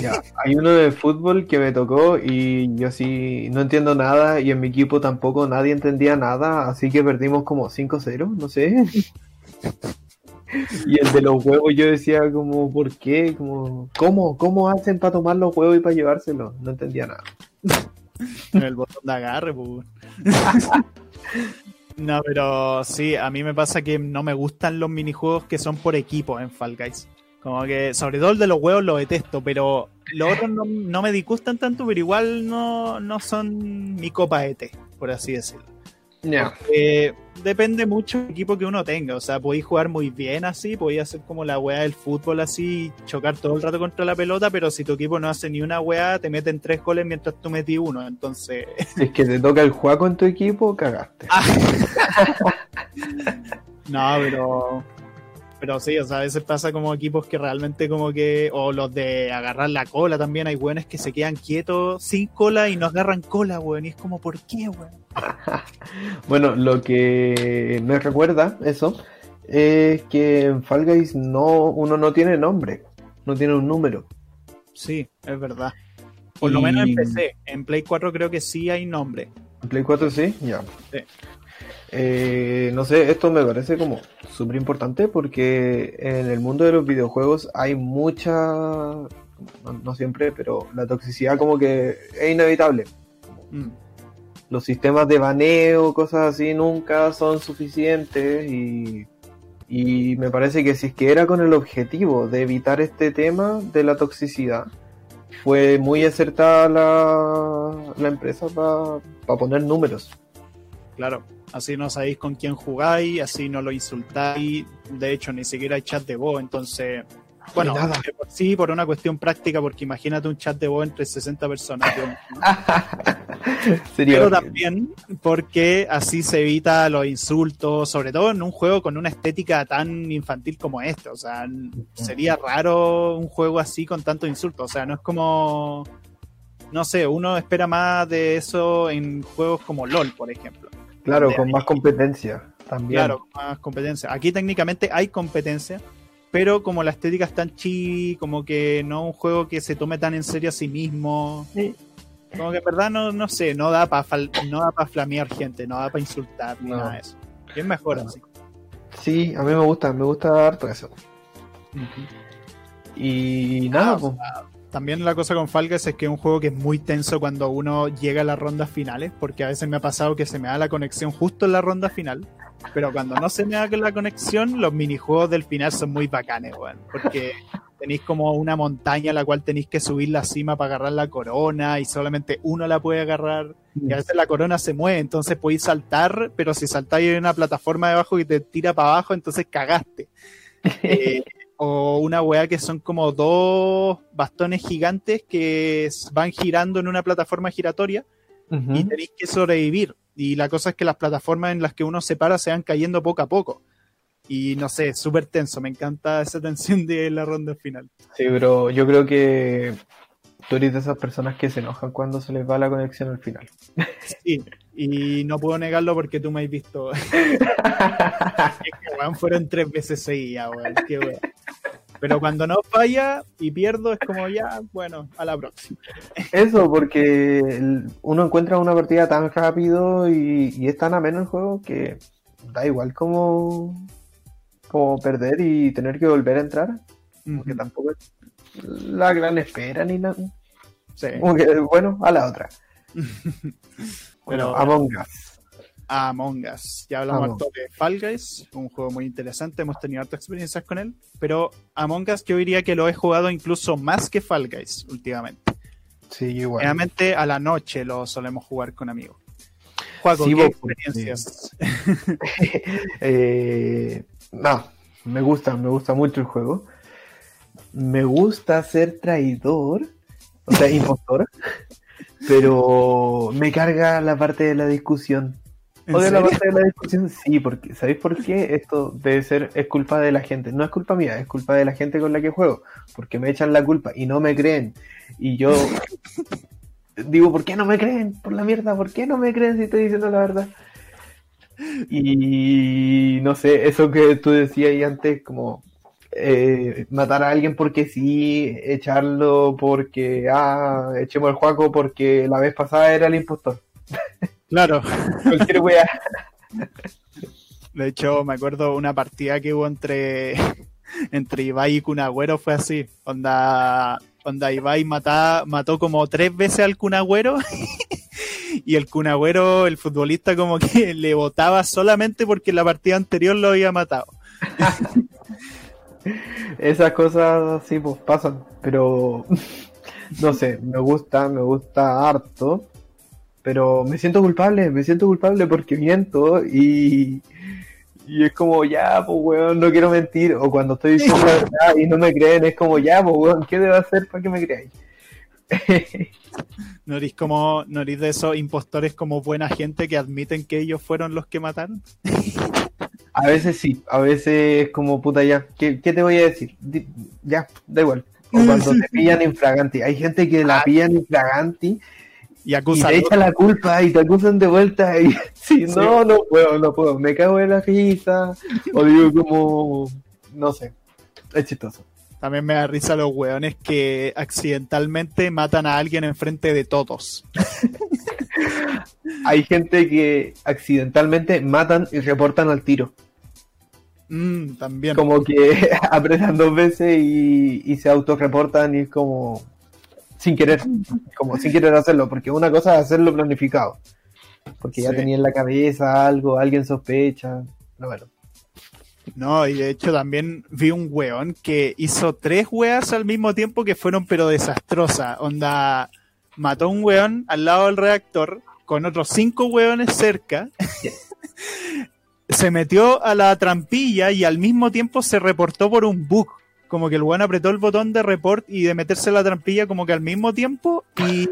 Ya, hay uno de fútbol que me tocó y yo sí no entiendo nada y en mi equipo tampoco nadie entendía nada, así que perdimos como 5-0, no sé. Y el de los huevos yo decía como, ¿por qué? Como, ¿cómo? ¿Cómo hacen para tomar los huevos y para llevárselos? No entendía nada. El botón de agarre, pues. No, pero sí, a mí me pasa que no me gustan los minijuegos que son por equipo en Fall Guys. Como que, sobre todo el de los huevos lo detesto, pero los otros no, no me disgustan tanto, pero igual no, no son mi copa de té, por así decirlo. Eh, depende mucho del equipo que uno tenga. O sea, podéis jugar muy bien así, podéis hacer como la weá del fútbol así, chocar todo el rato contra la pelota, pero si tu equipo no hace ni una weá, te meten tres goles mientras tú metí uno. Entonces. Si es que te toca el juego en tu equipo, cagaste. no, pero. Pero sí, o sea, a veces pasa como equipos que realmente como que, o los de agarrar la cola también, hay weones que se quedan quietos sin cola y no agarran cola, weón, y es como, ¿por qué, weón? bueno, lo que me recuerda eso es que en Fall Guys no, uno no tiene nombre, no tiene un número. Sí, es verdad. Por lo menos en PC, en Play 4 creo que sí hay nombre. ¿En Play 4 sí? Ya. Sí. Eh, no sé, esto me parece como súper importante porque en el mundo de los videojuegos hay mucha, no, no, siempre, pero la toxicidad como que es inevitable. Mm. Los sistemas de baneo, cosas así, nunca son suficientes y, y me parece que si es que era con el objetivo de evitar este tema de la toxicidad, fue muy acertada la, la empresa para pa poner números. Claro, así no sabéis con quién jugáis, así no lo insultáis, de hecho ni siquiera hay chat de voz, entonces, bueno, por sí, por una cuestión práctica, porque imagínate un chat de voz entre 60 personas. Pero también porque así se evita los insultos, sobre todo en un juego con una estética tan infantil como este, o sea, sería raro un juego así con tanto insultos, o sea, no es como... No sé, uno espera más de eso en juegos como LOL, por ejemplo. Claro, con más competencia también. Claro, con más competencia. Aquí técnicamente hay competencia, pero como la estética es tan chi, como que no es un juego que se tome tan en serio a sí mismo. Sí. Como que en verdad no, no sé, no da para no da para flamear gente, no da para insultar ni No. nada de eso. Es mejor así. Sí, a mí me gusta, me gusta harto eso. Y nada, Ah, o pues, sea, también la cosa con Fall Guys es que es un juego que es muy tenso cuando uno llega a las rondas finales, porque a veces me ha pasado que se me da la conexión justo en la ronda final, pero cuando no se me da la conexión, los minijuegos del final son muy bacanes, weón, porque tenéis como una montaña a la cual tenéis que subir la cima para agarrar la corona y solamente uno la puede agarrar y a veces la corona se mueve, entonces podéis saltar, pero si saltáis en una plataforma debajo y te tira para abajo, entonces cagaste. Eh, o una weá que son como dos bastones gigantes que van girando en una plataforma giratoria y tenéis que sobrevivir. Y la cosa es que las plataformas en las que uno se para se van cayendo poco a poco. Y no sé, súper tenso. Me encanta esa tensión de la ronda final. Sí, pero yo creo que tú eres de esas personas que se enojan cuando se les va la conexión al final. Sí, y no puedo negarlo porque tú me has visto. es que, weón, fueron tres veces seguidas, weón. Qué weón. Pero cuando no falla y pierdo, es como ya, bueno, a la próxima. Eso, porque uno encuentra una partida tan rápido y, y es tan ameno el juego que da igual como, como perder y tener que volver a entrar, porque tampoco es la gran espera ni nada. Sí. Como que, bueno, a la otra. Pero- Bueno, Among Us. Among Us. Ya hablamos harto de Fall Guys, un juego muy interesante, hemos tenido hartas experiencias con él, pero Among Us yo diría que lo he jugado incluso más que Fall Guys últimamente. Sí, igual. Generalmente a la noche lo solemos jugar con amigos. Juego, Sí, ¿qué experiencias? Eh, no, me gusta, me gusta mucho el juego. Me gusta ser traidor, o sea, impostor, pero me carga la parte de la discusión. ¿En Odio la parte de la discusión, sí, porque ¿sabéis por qué? Esto debe ser, es culpa de la gente. No es culpa mía, es culpa de la gente con la que juego, porque me echan la culpa y no me creen. Y yo digo, ¿por qué no me creen? Por la mierda, ¿por qué no me creen si estoy diciendo la verdad? Y no sé, eso que tú decías ahí antes, como eh, matar a alguien porque sí, echarlo porque, ah, echemos el juego porque la vez pasada era el impostor. Claro. Cualquier wea. De hecho, me acuerdo una partida que hubo entre, entre Ibai y Kunagüero fue así. Onda, onda Ibai mató como tres veces al Kunagüero y el Kunagüero, el futbolista, como que le votaba solamente porque en la partida anterior lo había matado. Esas cosas sí, pues pasan, pero no sé, me gusta, me gusta harto, pero me siento culpable, me siento culpable porque miento y, y es como, ya, pues weón, no quiero mentir, o cuando estoy diciendo la verdad y no me creen, es como, ya, pues weón, ¿qué debo hacer para que me creáis? ¿No eres como, no eres de esos impostores como buena gente que admiten que ellos fueron los que mataron? A veces sí, a veces es como puta ya, ¿qué, qué te voy a decir? Di- ya, da igual. O cuando te pillan infraganti. Hay gente que la Ah. pillan infraganti Y y acusan te echan la culpa y te acusan de vuelta y sí, Sí. no, no puedo, no puedo. Me cago en la risa o digo como, no sé, es chistoso. También me da risa los hueones que accidentalmente matan a alguien enfrente de todos. Hay gente que accidentalmente matan y reportan al tiro. Mm, también. Como que apretan dos veces y, y se autorreportan y es como sin querer, como sin querer hacerlo, porque una cosa es hacerlo planificado, porque ya tenía en la cabeza algo, alguien sospecha, no, bueno. No, y de hecho también vi un weón que hizo tres weas al mismo tiempo que fueron pero desastrosas. Onda, mató a un weón al lado del reactor con otros cinco weones cerca. se metió a la trampilla y al mismo tiempo se reportó por un bug. Como que el weón apretó el botón de report y de meterse a la trampilla como que al mismo tiempo y,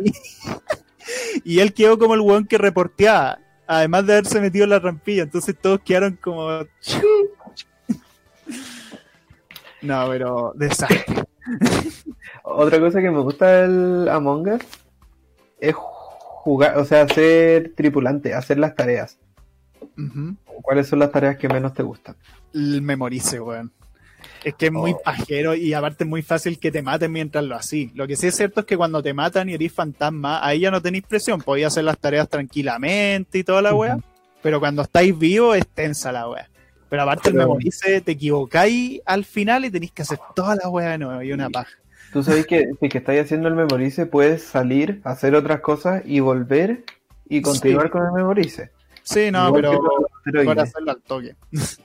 y él quedó como el weón que reporteaba. Además de haberse metido en la trampilla, entonces todos quedaron como no, pero desastre. Otra cosa que me gusta del Among Us es jugar, o sea, ser tripulante, hacer las tareas. ¿Cuáles son las tareas que menos te gustan? El memorice, weón. Es que es muy Oh. pajero y aparte es muy fácil que te maten mientras lo así. Lo que sí es cierto es que cuando te matan y eres fantasma, ahí ya no tenéis presión. Podéis hacer las tareas tranquilamente y toda la. Ujú. Pero cuando estáis vivos es tensa la wea. Pero aparte el memorice, te equivocáis al final y tenéis que hacer toda la wea de nuevo y una paja. Tú sabes que si que estáis haciendo el memorice puedes salir, hacer otras cosas y volver y continuar Sí. con el memorice. Sí, no, Igual pero asteroides. hacerlo al toque.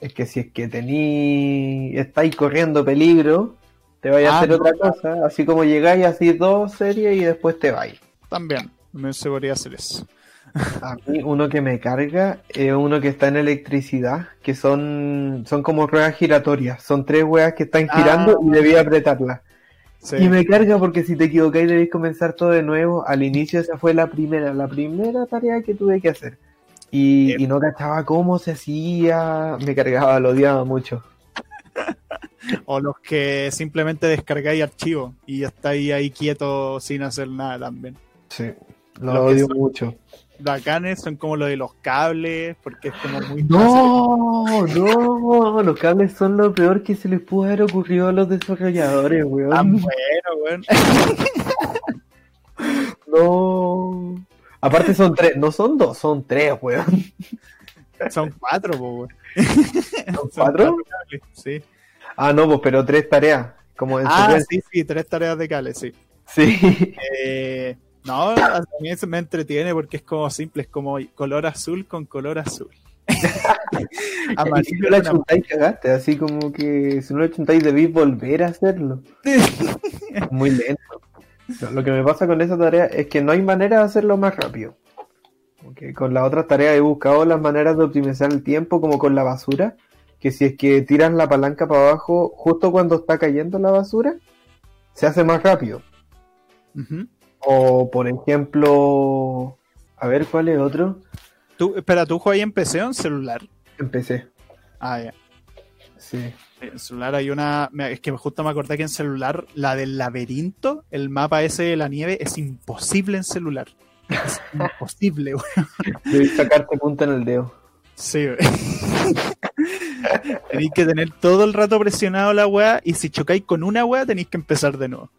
Es que si es que tení, estáis corriendo peligro, te vais a Ah, hacer no. otra cosa, así como llegáis así dos series y después te vais. También, me se podría hacer eso. A mí uno que me carga es uno que está en electricidad, que son, son como ruedas giratorias, son tres ruedas que están girando Ah. y debí apretarlas. Sí. Y me carga porque si te equivocáis debéis comenzar todo de nuevo. Al inicio esa fue la primera, la primera tarea que tuve que hacer. Y, y no cachaba cómo se hacía, me cargaba, lo odiaba mucho. O los que simplemente descargáis archivos y estáis ahí quietos sin hacer nada también. Sí, lo que odio son- mucho. Bacanes son como lo de los cables, porque es como muy fácil. No, no, los cables son lo peor que se les pudo haber ocurrido a los desarrolladores, weón. bueno, weón. No. Aparte son tres, no son dos, son tres, weón. Son cuatro, weón. ¿Son Son cuatro? cables, Sí. Ah, no, pues, pero tres tareas, como en Ah, secuencia. sí, sí, tres tareas de cables, sí. Sí. Eh, no, a mí eso me entretiene porque es como simple, es como color azul con color azul. Y si no Amarillo la chuntáis, cagaste. Así como que si no la chuntáis, debéis volver a hacerlo. Muy lento. Lo que me pasa con esa tarea es que no hay manera de hacerlo más rápido. Porque con las otras tareas he buscado las maneras de optimizar el tiempo, como con la basura. Que si es que tiras la palanca para abajo justo cuando está cayendo la basura, se hace más rápido. O por ejemplo, a ver cuál es otro. Tú, espera, ¿tú juegas en PC o en celular? Empecé. Ah, ya. Sí. En celular hay una. Es que justo me acordé que en celular, la del laberinto, el mapa ese de la nieve, es imposible en celular. Es imposible, weón. Debí sacarte punta en el dedo. Sí, tenéis que tener todo el rato presionado la weá y si chocáis con una weá tenéis que empezar de nuevo.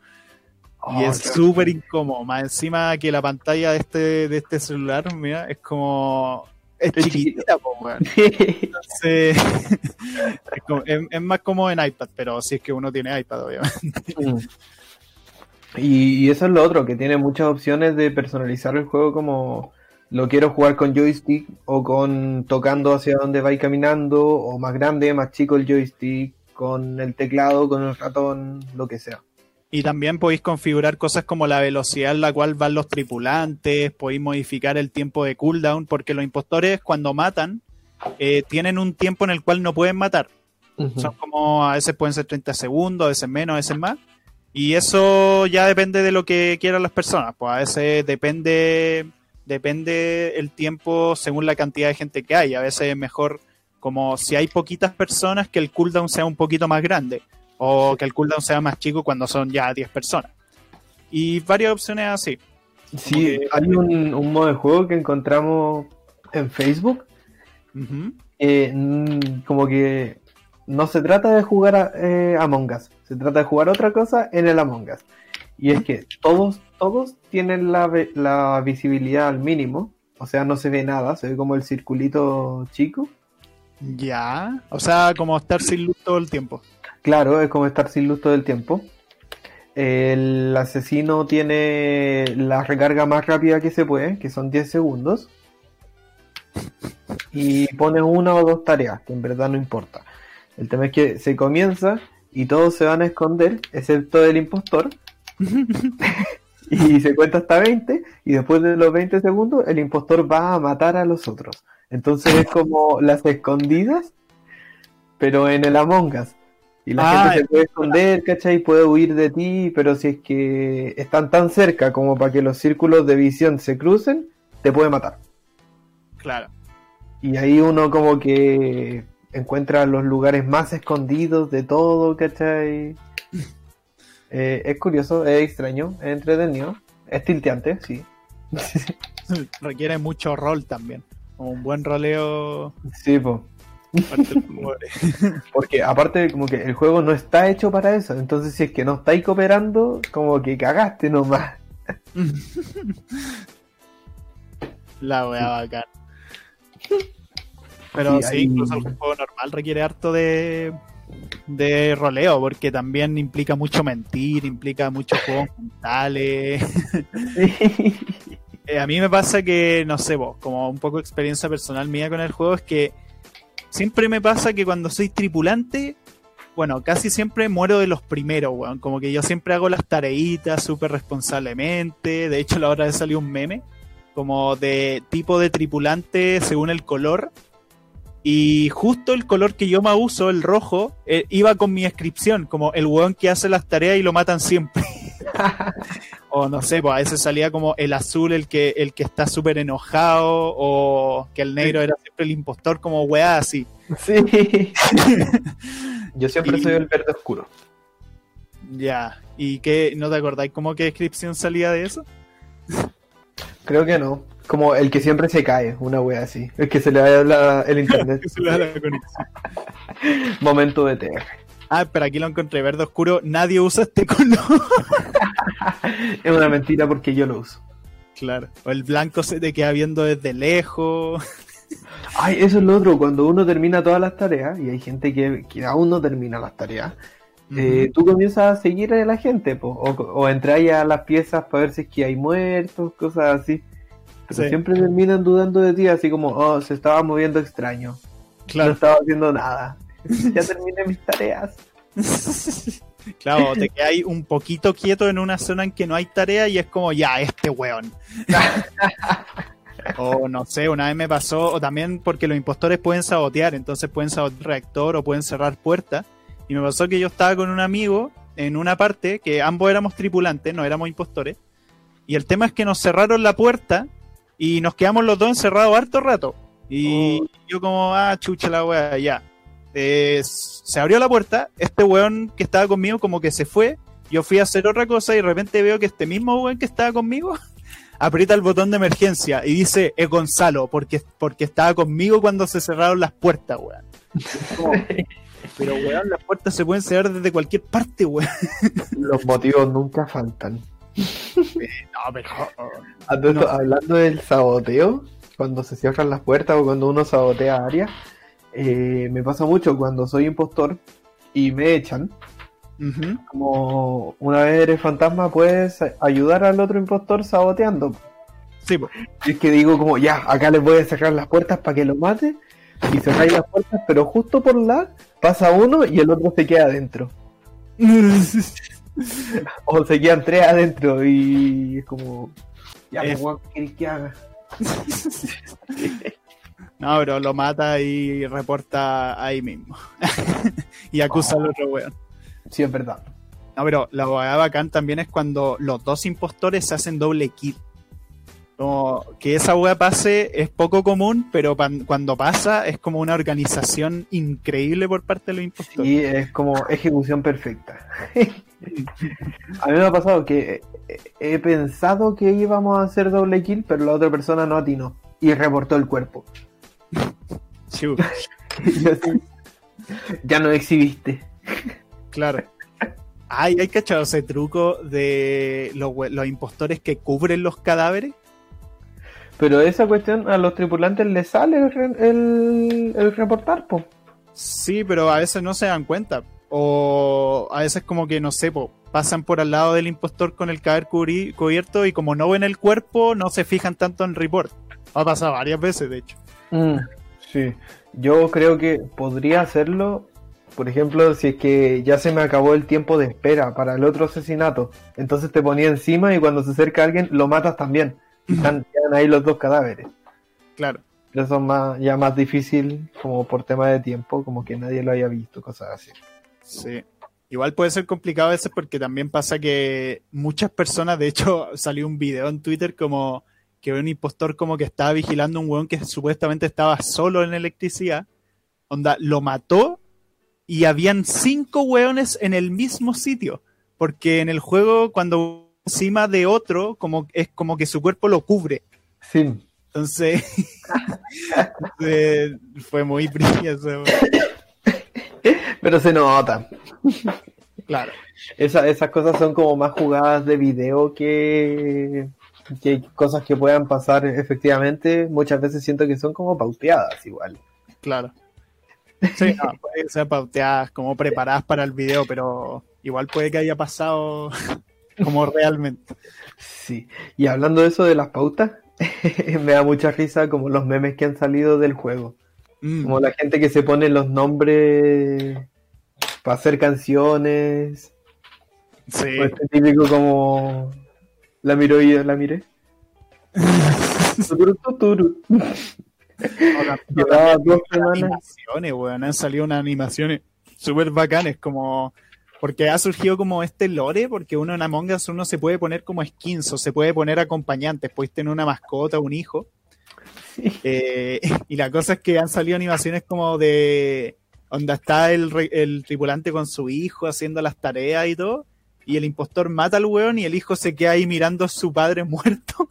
Y Oh, es qué- súper incómodo. Más encima que la pantalla de este, de este celular, mira, es como. Es Es chiquitita, po, weón. Entonces, es, como- es- es más como en iPad, pero si es que uno tiene iPad, obviamente. Mm. Y, y eso es lo otro, que tiene muchas opciones de personalizar el juego como lo quiero jugar con joystick o con tocando hacia donde vais caminando o más grande, más chico el joystick con el teclado, con el ratón, lo que sea. Y también podéis configurar cosas como la velocidad en la cual van los tripulantes, podéis modificar el tiempo de cooldown, porque los impostores cuando matan eh, tienen un tiempo en el cual no pueden matar. Son como, a veces pueden ser 30 segundos, a veces menos, a veces más. Y eso ya depende de lo que quieran las personas. Pues a veces depende, depende el tiempo según la cantidad de gente que hay. A veces es mejor, como si hay poquitas personas, que el cooldown sea un poquito más grande. O que el cooldown sea más chico cuando son ya 10 personas. Y varias opciones así. Sí, hay un, un modo de juego que encontramos en Facebook. eh, como que no se trata de jugar a, eh, Among Us, se trata de jugar otra cosa en el Among Us. Y es que todos, todos tienen la, la visibilidad al mínimo, o sea, no se ve nada, se ve como el circulito chico. Ya, o sea, como estar sin luz todo el tiempo. Claro, es como estar sin luz todo el tiempo. El asesino tiene la recarga más rápida que se puede, que son 10 segundos. Y pone una o dos tareas, que en verdad no importa. El tema es que se comienza y todos se van a esconder, excepto el impostor. y se cuenta hasta 20 y después de los 20 segundos el impostor va a matar a los otros. Entonces es como las escondidas, pero en el Among Us. Y la Ah, gente se puede esconder, ¿cachai? Puede huir de ti, pero si es que están tan cerca como para que los círculos de visión se crucen, te puede matar. Claro. Y ahí uno como que encuentra los lugares más escondidos de todo, ¿cachai? Eh, es curioso, es extraño, es entretenido, es tilteante, sí. Requiere mucho rol también. Un buen roleo. Sí, po. Porque aparte como que el juego no está hecho para eso, entonces si es que no estáis cooperando, como que cagaste nomás. La wea bacán. Pero Sí, sí, hay- incluso el juego normal requiere harto de, de roleo, porque también implica mucho mentir, implica muchos juegos mentales. Eh, a mí me pasa que, no sé, vos, como un poco de experiencia personal mía con el juego, es que siempre me pasa que cuando soy tripulante, bueno, casi siempre muero de los primeros, weón. Como que yo siempre hago las tareitas súper responsablemente. De hecho, la otra vez salió un meme, como de tipo de tripulante según el color. Y justo el color que yo más uso, el rojo, eh, iba con mi descripción, como el weón que hace las tareas y lo matan siempre. o no sé, pues a veces salía como el azul, el que, el que está súper enojado, o que el negro era siempre el impostor, como weá así. sí. Yo siempre Y- soy el verde oscuro. Ya. ¿Y qué? ¿No te acordáis cómo qué descripción salía de eso? Creo que no. Como el que siempre se cae, una wea así. El que se le va la- el internet. Que se le da la conexión. Momento de TR. Ah, pero aquí lo encontré, verde oscuro. Nadie usa este color. Es una mentira porque yo lo uso. claro. O el blanco se te queda viendo desde lejos. Ay, eso es lo otro. Cuando uno termina todas las tareas, y hay gente que, que aún no termina las tareas, eh, tú comienzas a seguir a la gente, po, o, o entráis a las piezas para ver si es que hay muertos, cosas así. Pero Sí. siempre terminan dudando de ti, así como, oh, se estaba moviendo extraño. No Claro. estaba haciendo nada. ya terminé mis tareas. Claro, te quedas ahí un poquito quieto en una zona en que no hay tarea y es como, ya, este weón. o no sé, una vez me pasó, o también porque los impostores pueden sabotear, entonces pueden sabotear reactor o pueden cerrar puertas. Y me pasó que yo estaba con un amigo en una parte que ambos éramos tripulantes, no éramos impostores. Y el tema es que nos cerraron la puerta y nos quedamos los dos encerrados harto rato. Y yo como, ah, chucha la wea, ya. Eh, se abrió la puerta, este weón que estaba conmigo como que se fue, yo fui a hacer otra cosa y de repente veo que este mismo weón que estaba conmigo aprieta el botón de emergencia y dice, es Gonzalo, porque, porque estaba conmigo cuando se cerraron las puertas, weón. Como, Pero weón, las puertas se pueden cerrar desde cualquier parte, weón. Los motivos nunca faltan. No, pero... No. Hablando del saboteo, cuando se cierran las puertas o cuando uno sabotea áreas, eh, me pasa mucho cuando soy impostor y me echan. Como una vez eres fantasma, puedes ayudar al otro impostor saboteando. Sí, es que digo como, ya, acá les voy a cerrar las puertas para que lo mate, y cerráis las puertas, pero justo por la pasa uno y el otro se queda adentro. o se quedan tres adentro y es como. Ya, Es- pues, ¿qué que haga? No, pero lo mata y reporta ahí mismo. y acusa al otro weón. Sí, es verdad. No, pero la hueá bacán también es cuando los dos impostores se hacen doble kill. Como que esa hueá pase es poco común, pero cuando pasa es como una organización increíble por parte de los impostores. Y es como ejecución perfecta. a mí me ha pasado que he he pensado que íbamos a hacer doble kill, pero la otra persona no atinó y reportó el cuerpo. Ya no exhibiste. claro. Ay, ¿hay cachado ese truco de los, impostores que cubren los cadáveres? Pero esa cuestión a los tripulantes les sale el, re- el, el reportar, po. Sí, pero a veces no se dan cuenta. O a veces como que, no sé, po, pasan por al lado del impostor con el cadáver cubierto y como no ven el cuerpo, no se fijan tanto en report. Ha pasado varias veces, de hecho. Mm, sí, yo creo que podría hacerlo, por ejemplo, si es que ya se me acabó el tiempo de espera para el otro asesinato, entonces te ponía encima y cuando se acerca alguien lo matas también. Y están, quedan ahí los dos cadáveres. Claro. Pero eso es más, ya más difícil, como por tema de tiempo, como que nadie lo haya visto, cosas así. Sí. Igual puede ser complicado a veces porque también pasa que muchas personas, de hecho, salió un video en Twitter como que un impostor como que estaba vigilando a un weón que supuestamente estaba solo en electricidad. Onda, lo mató y habían cinco weones en el mismo sitio. Porque en el juego, cuando encima de otro, como es como que su cuerpo lo cubre. Sí, Entonces, eh, fue muy brilloso. pero se nota. Claro. Esa- esas cosas son como más jugadas de video que, que cosas que puedan pasar efectivamente. Muchas veces siento que son como pauteadas igual. Claro. Sí, no, puede ser pauteadas, como preparadas para el video, pero igual puede que haya pasado como realmente. Sí. Y hablando de eso de las pautas, me da mucha risa como los memes que han salido del juego. Mm, Como la gente que se pone los nombres para hacer canciones. sí. O este típico como la miró y yo la miré. Ahora, Llevaba dos semanas. weón, han salido unas animaciones súper bacanes, como porque ha surgido como este lore, porque uno en Among Us uno se puede poner como skins o se puede poner acompañantes, puedes tener una mascota, un hijo. Eh, y la cosa es que han salido animaciones como de donde está el, el tripulante con su hijo haciendo las tareas y todo, y el impostor mata al weón y el hijo se queda ahí mirando a su padre muerto,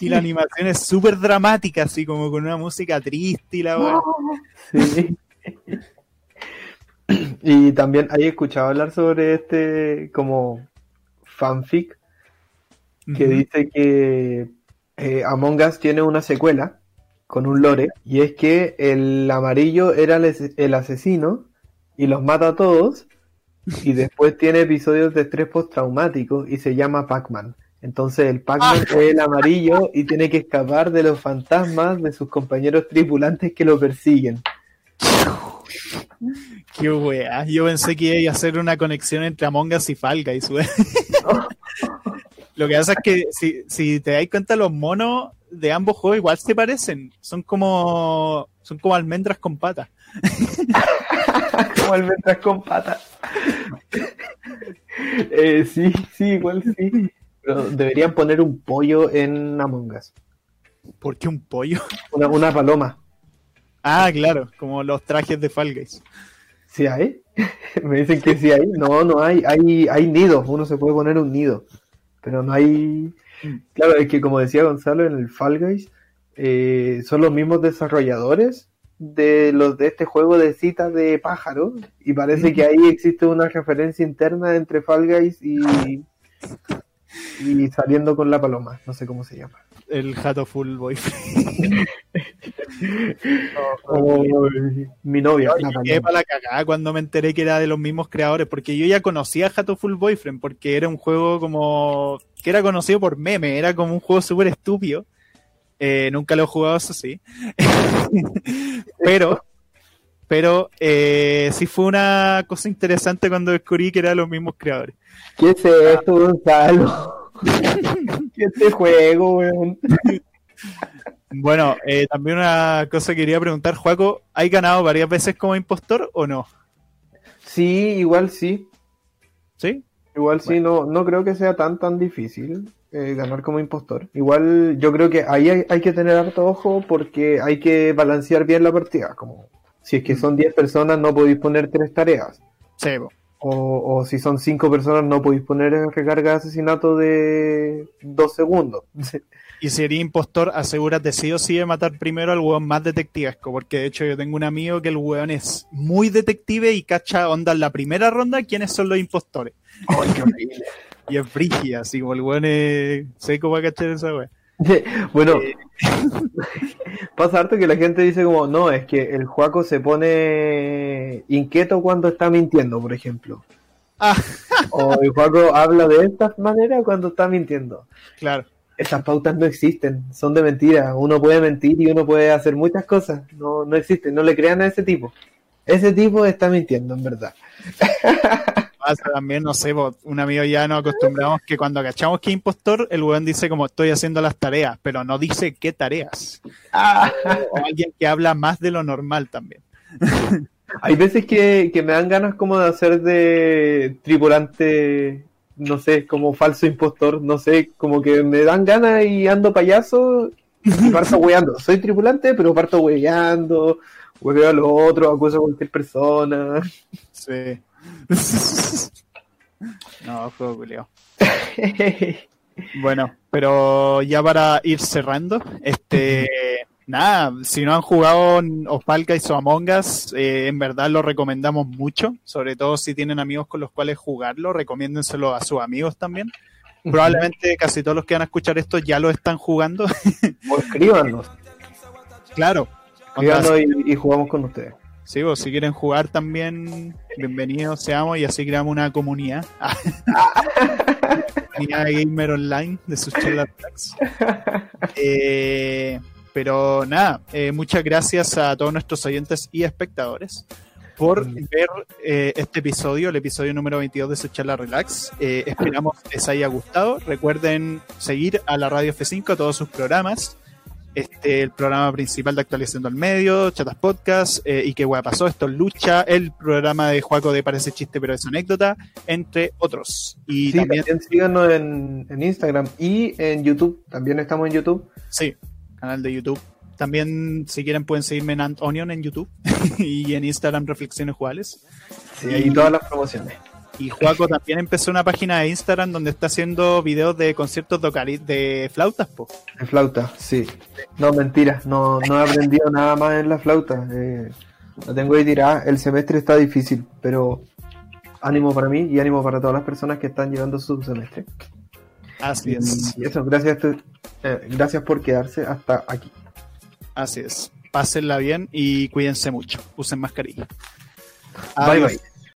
y la animación es súper dramática, así como con una música triste y la weón. Sí. Y también hay escuchado hablar sobre este como fanfic que dice que eh, Among Us tiene una secuela con un lore y es que el amarillo era el asesino y los mata a todos y después tiene episodios de estrés postraumático y se llama Pac-Man. Entonces el Pac-Man es el amarillo y tiene que escapar de los fantasmas de sus compañeros tripulantes que lo persiguen. Qué weá. Yo pensé que iba a hacer una conexión entre Among Us y Fall Guys, weón. Lo que pasa es que si, si te das cuenta, los monos de ambos juegos igual se parecen. Son como son como almendras con patas. Como almendras con patas. Eh, sí, sí, igual sí. Pero deberían poner un pollo en Among Us. ¿Por qué un pollo? Una, una paloma. Ah, claro, como los trajes de Fall Guys. ¿Sí hay? Me dicen que sí hay. No, no hay. Hay, hay nidos. Uno se puede poner un nido. Pero no hay. Claro, es que como decía Gonzalo en el Fall Guys, eh, son los mismos desarrolladores de los de este juego de citas de pájaro. Y parece que ahí existe una referencia interna entre Fall Guys y. Y saliendo con la paloma. No sé cómo se llama. El Jato Full Boyfriend. Como mi novia. quedé para la cagada cuando me enteré que era de los mismos creadores, porque yo ya conocía Jato Full Boyfriend, porque era un juego como que era conocido por meme, era como un juego súper estúpido. Eh, nunca lo he jugado, eso sí. Pero pero eh, sí fue una cosa interesante cuando descubrí que eran los mismos creadores. ¿Qué es esto, Gonzalo? ¿Qué es este juego, weón? Bueno, eh, también una cosa que quería preguntar, Juaco, ¿hay ganado varias veces como impostor o no? Sí, igual sí. ¿Sí? Igual sí, no, no creo que sea tan tan difícil eh, ganar como impostor. Igual yo creo que ahí hay, hay que tener harto ojo porque hay que balancear bien la partida. Como si es que son 10 personas no podéis poner tres tareas. Sí. O, o si son 5 personas no podéis poner recarga de asesinato de 2 segundos. Y si eres impostor, asegúrate sí o sí de matar primero al weón más detectivesco, porque de hecho yo tengo un amigo que el weón es muy detective y cacha onda en la primera ronda quiénes son los impostores. ¡Ay, qué horrible! Y es brígida, así como el weón es seco para cachar esa weón. bueno, pasa harto que la gente dice como, no, es que el Juaco se pone inquieto cuando está mintiendo, por ejemplo. Ah, O el Juaco habla de esta manera cuando está mintiendo. claro. Esas pautas no existen, son de mentira. Uno puede mentir y uno puede hacer muchas cosas. No, no existen, no le crean a ese tipo. Ese tipo está mintiendo, en verdad. Pasa también, no sé, po, un amigo ya nos acostumbramos que cuando cachamos que impostor, el weón dice como estoy haciendo las tareas, pero no dice qué tareas. Ah. O alguien que habla más de lo normal también. Hay veces que, que me dan ganas como de hacer de tripulante, no sé, como falso impostor, no sé, como que me dan ganas y ando payaso y parto hueando. Soy tripulante, pero parto hueando, hueveo a los otros, acuso a cualquier persona. Sí. no, juego culiao. Bueno, pero ya para ir cerrando, este, nada, si no han jugado Osvalka y Among Us, eh, en verdad lo recomendamos mucho, sobre todo si tienen amigos con los cuales jugarlo, recomiéndenselo a sus amigos también. Probablemente casi todos los que van a escuchar esto ya lo están jugando. O escríbanos, claro. Escríbanos y, y jugamos con ustedes. Sí, vos, si quieren jugar también, bienvenidos seamos y así creamos una comunidad. comunidad gamer online de sus charlas. Eh, pero nada, eh, muchas gracias a todos nuestros oyentes y espectadores por ver eh, este episodio, el episodio número 22 de su charla relax. Eh, esperamos les haya gustado. Recuerden seguir a la Radio F5, a todos sus programas. Este, el programa principal de Actualización del Medio, Chatas Podcast, eh, y qué hueá pasó, esto es Lucha, el programa de Juaco de Parece Chiste pero es anécdota, entre otros. Y Sí, también, también síganos en, en Instagram y en YouTube. También estamos en YouTube. sí, canal de YouTube. También, si quieren, pueden seguirme en Ant Onion en YouTube y en Instagram Reflexiones Juales. Sí, ahí todas las promociones. Y Juaco también empezó una página de Instagram donde está haciendo videos de conciertos de, de flautas, po. En flauta, sí. No, mentira. No, no he aprendido nada más en la flauta. Eh, la tengo ahí tirada. El semestre está difícil, pero ánimo para mí y ánimo para todas las personas que están llevando su semestre. Así es, Y eso, gracias, eh, gracias por quedarse hasta aquí. así es. Pásenla bien y cuídense mucho. Usen mascarilla. Bye bye.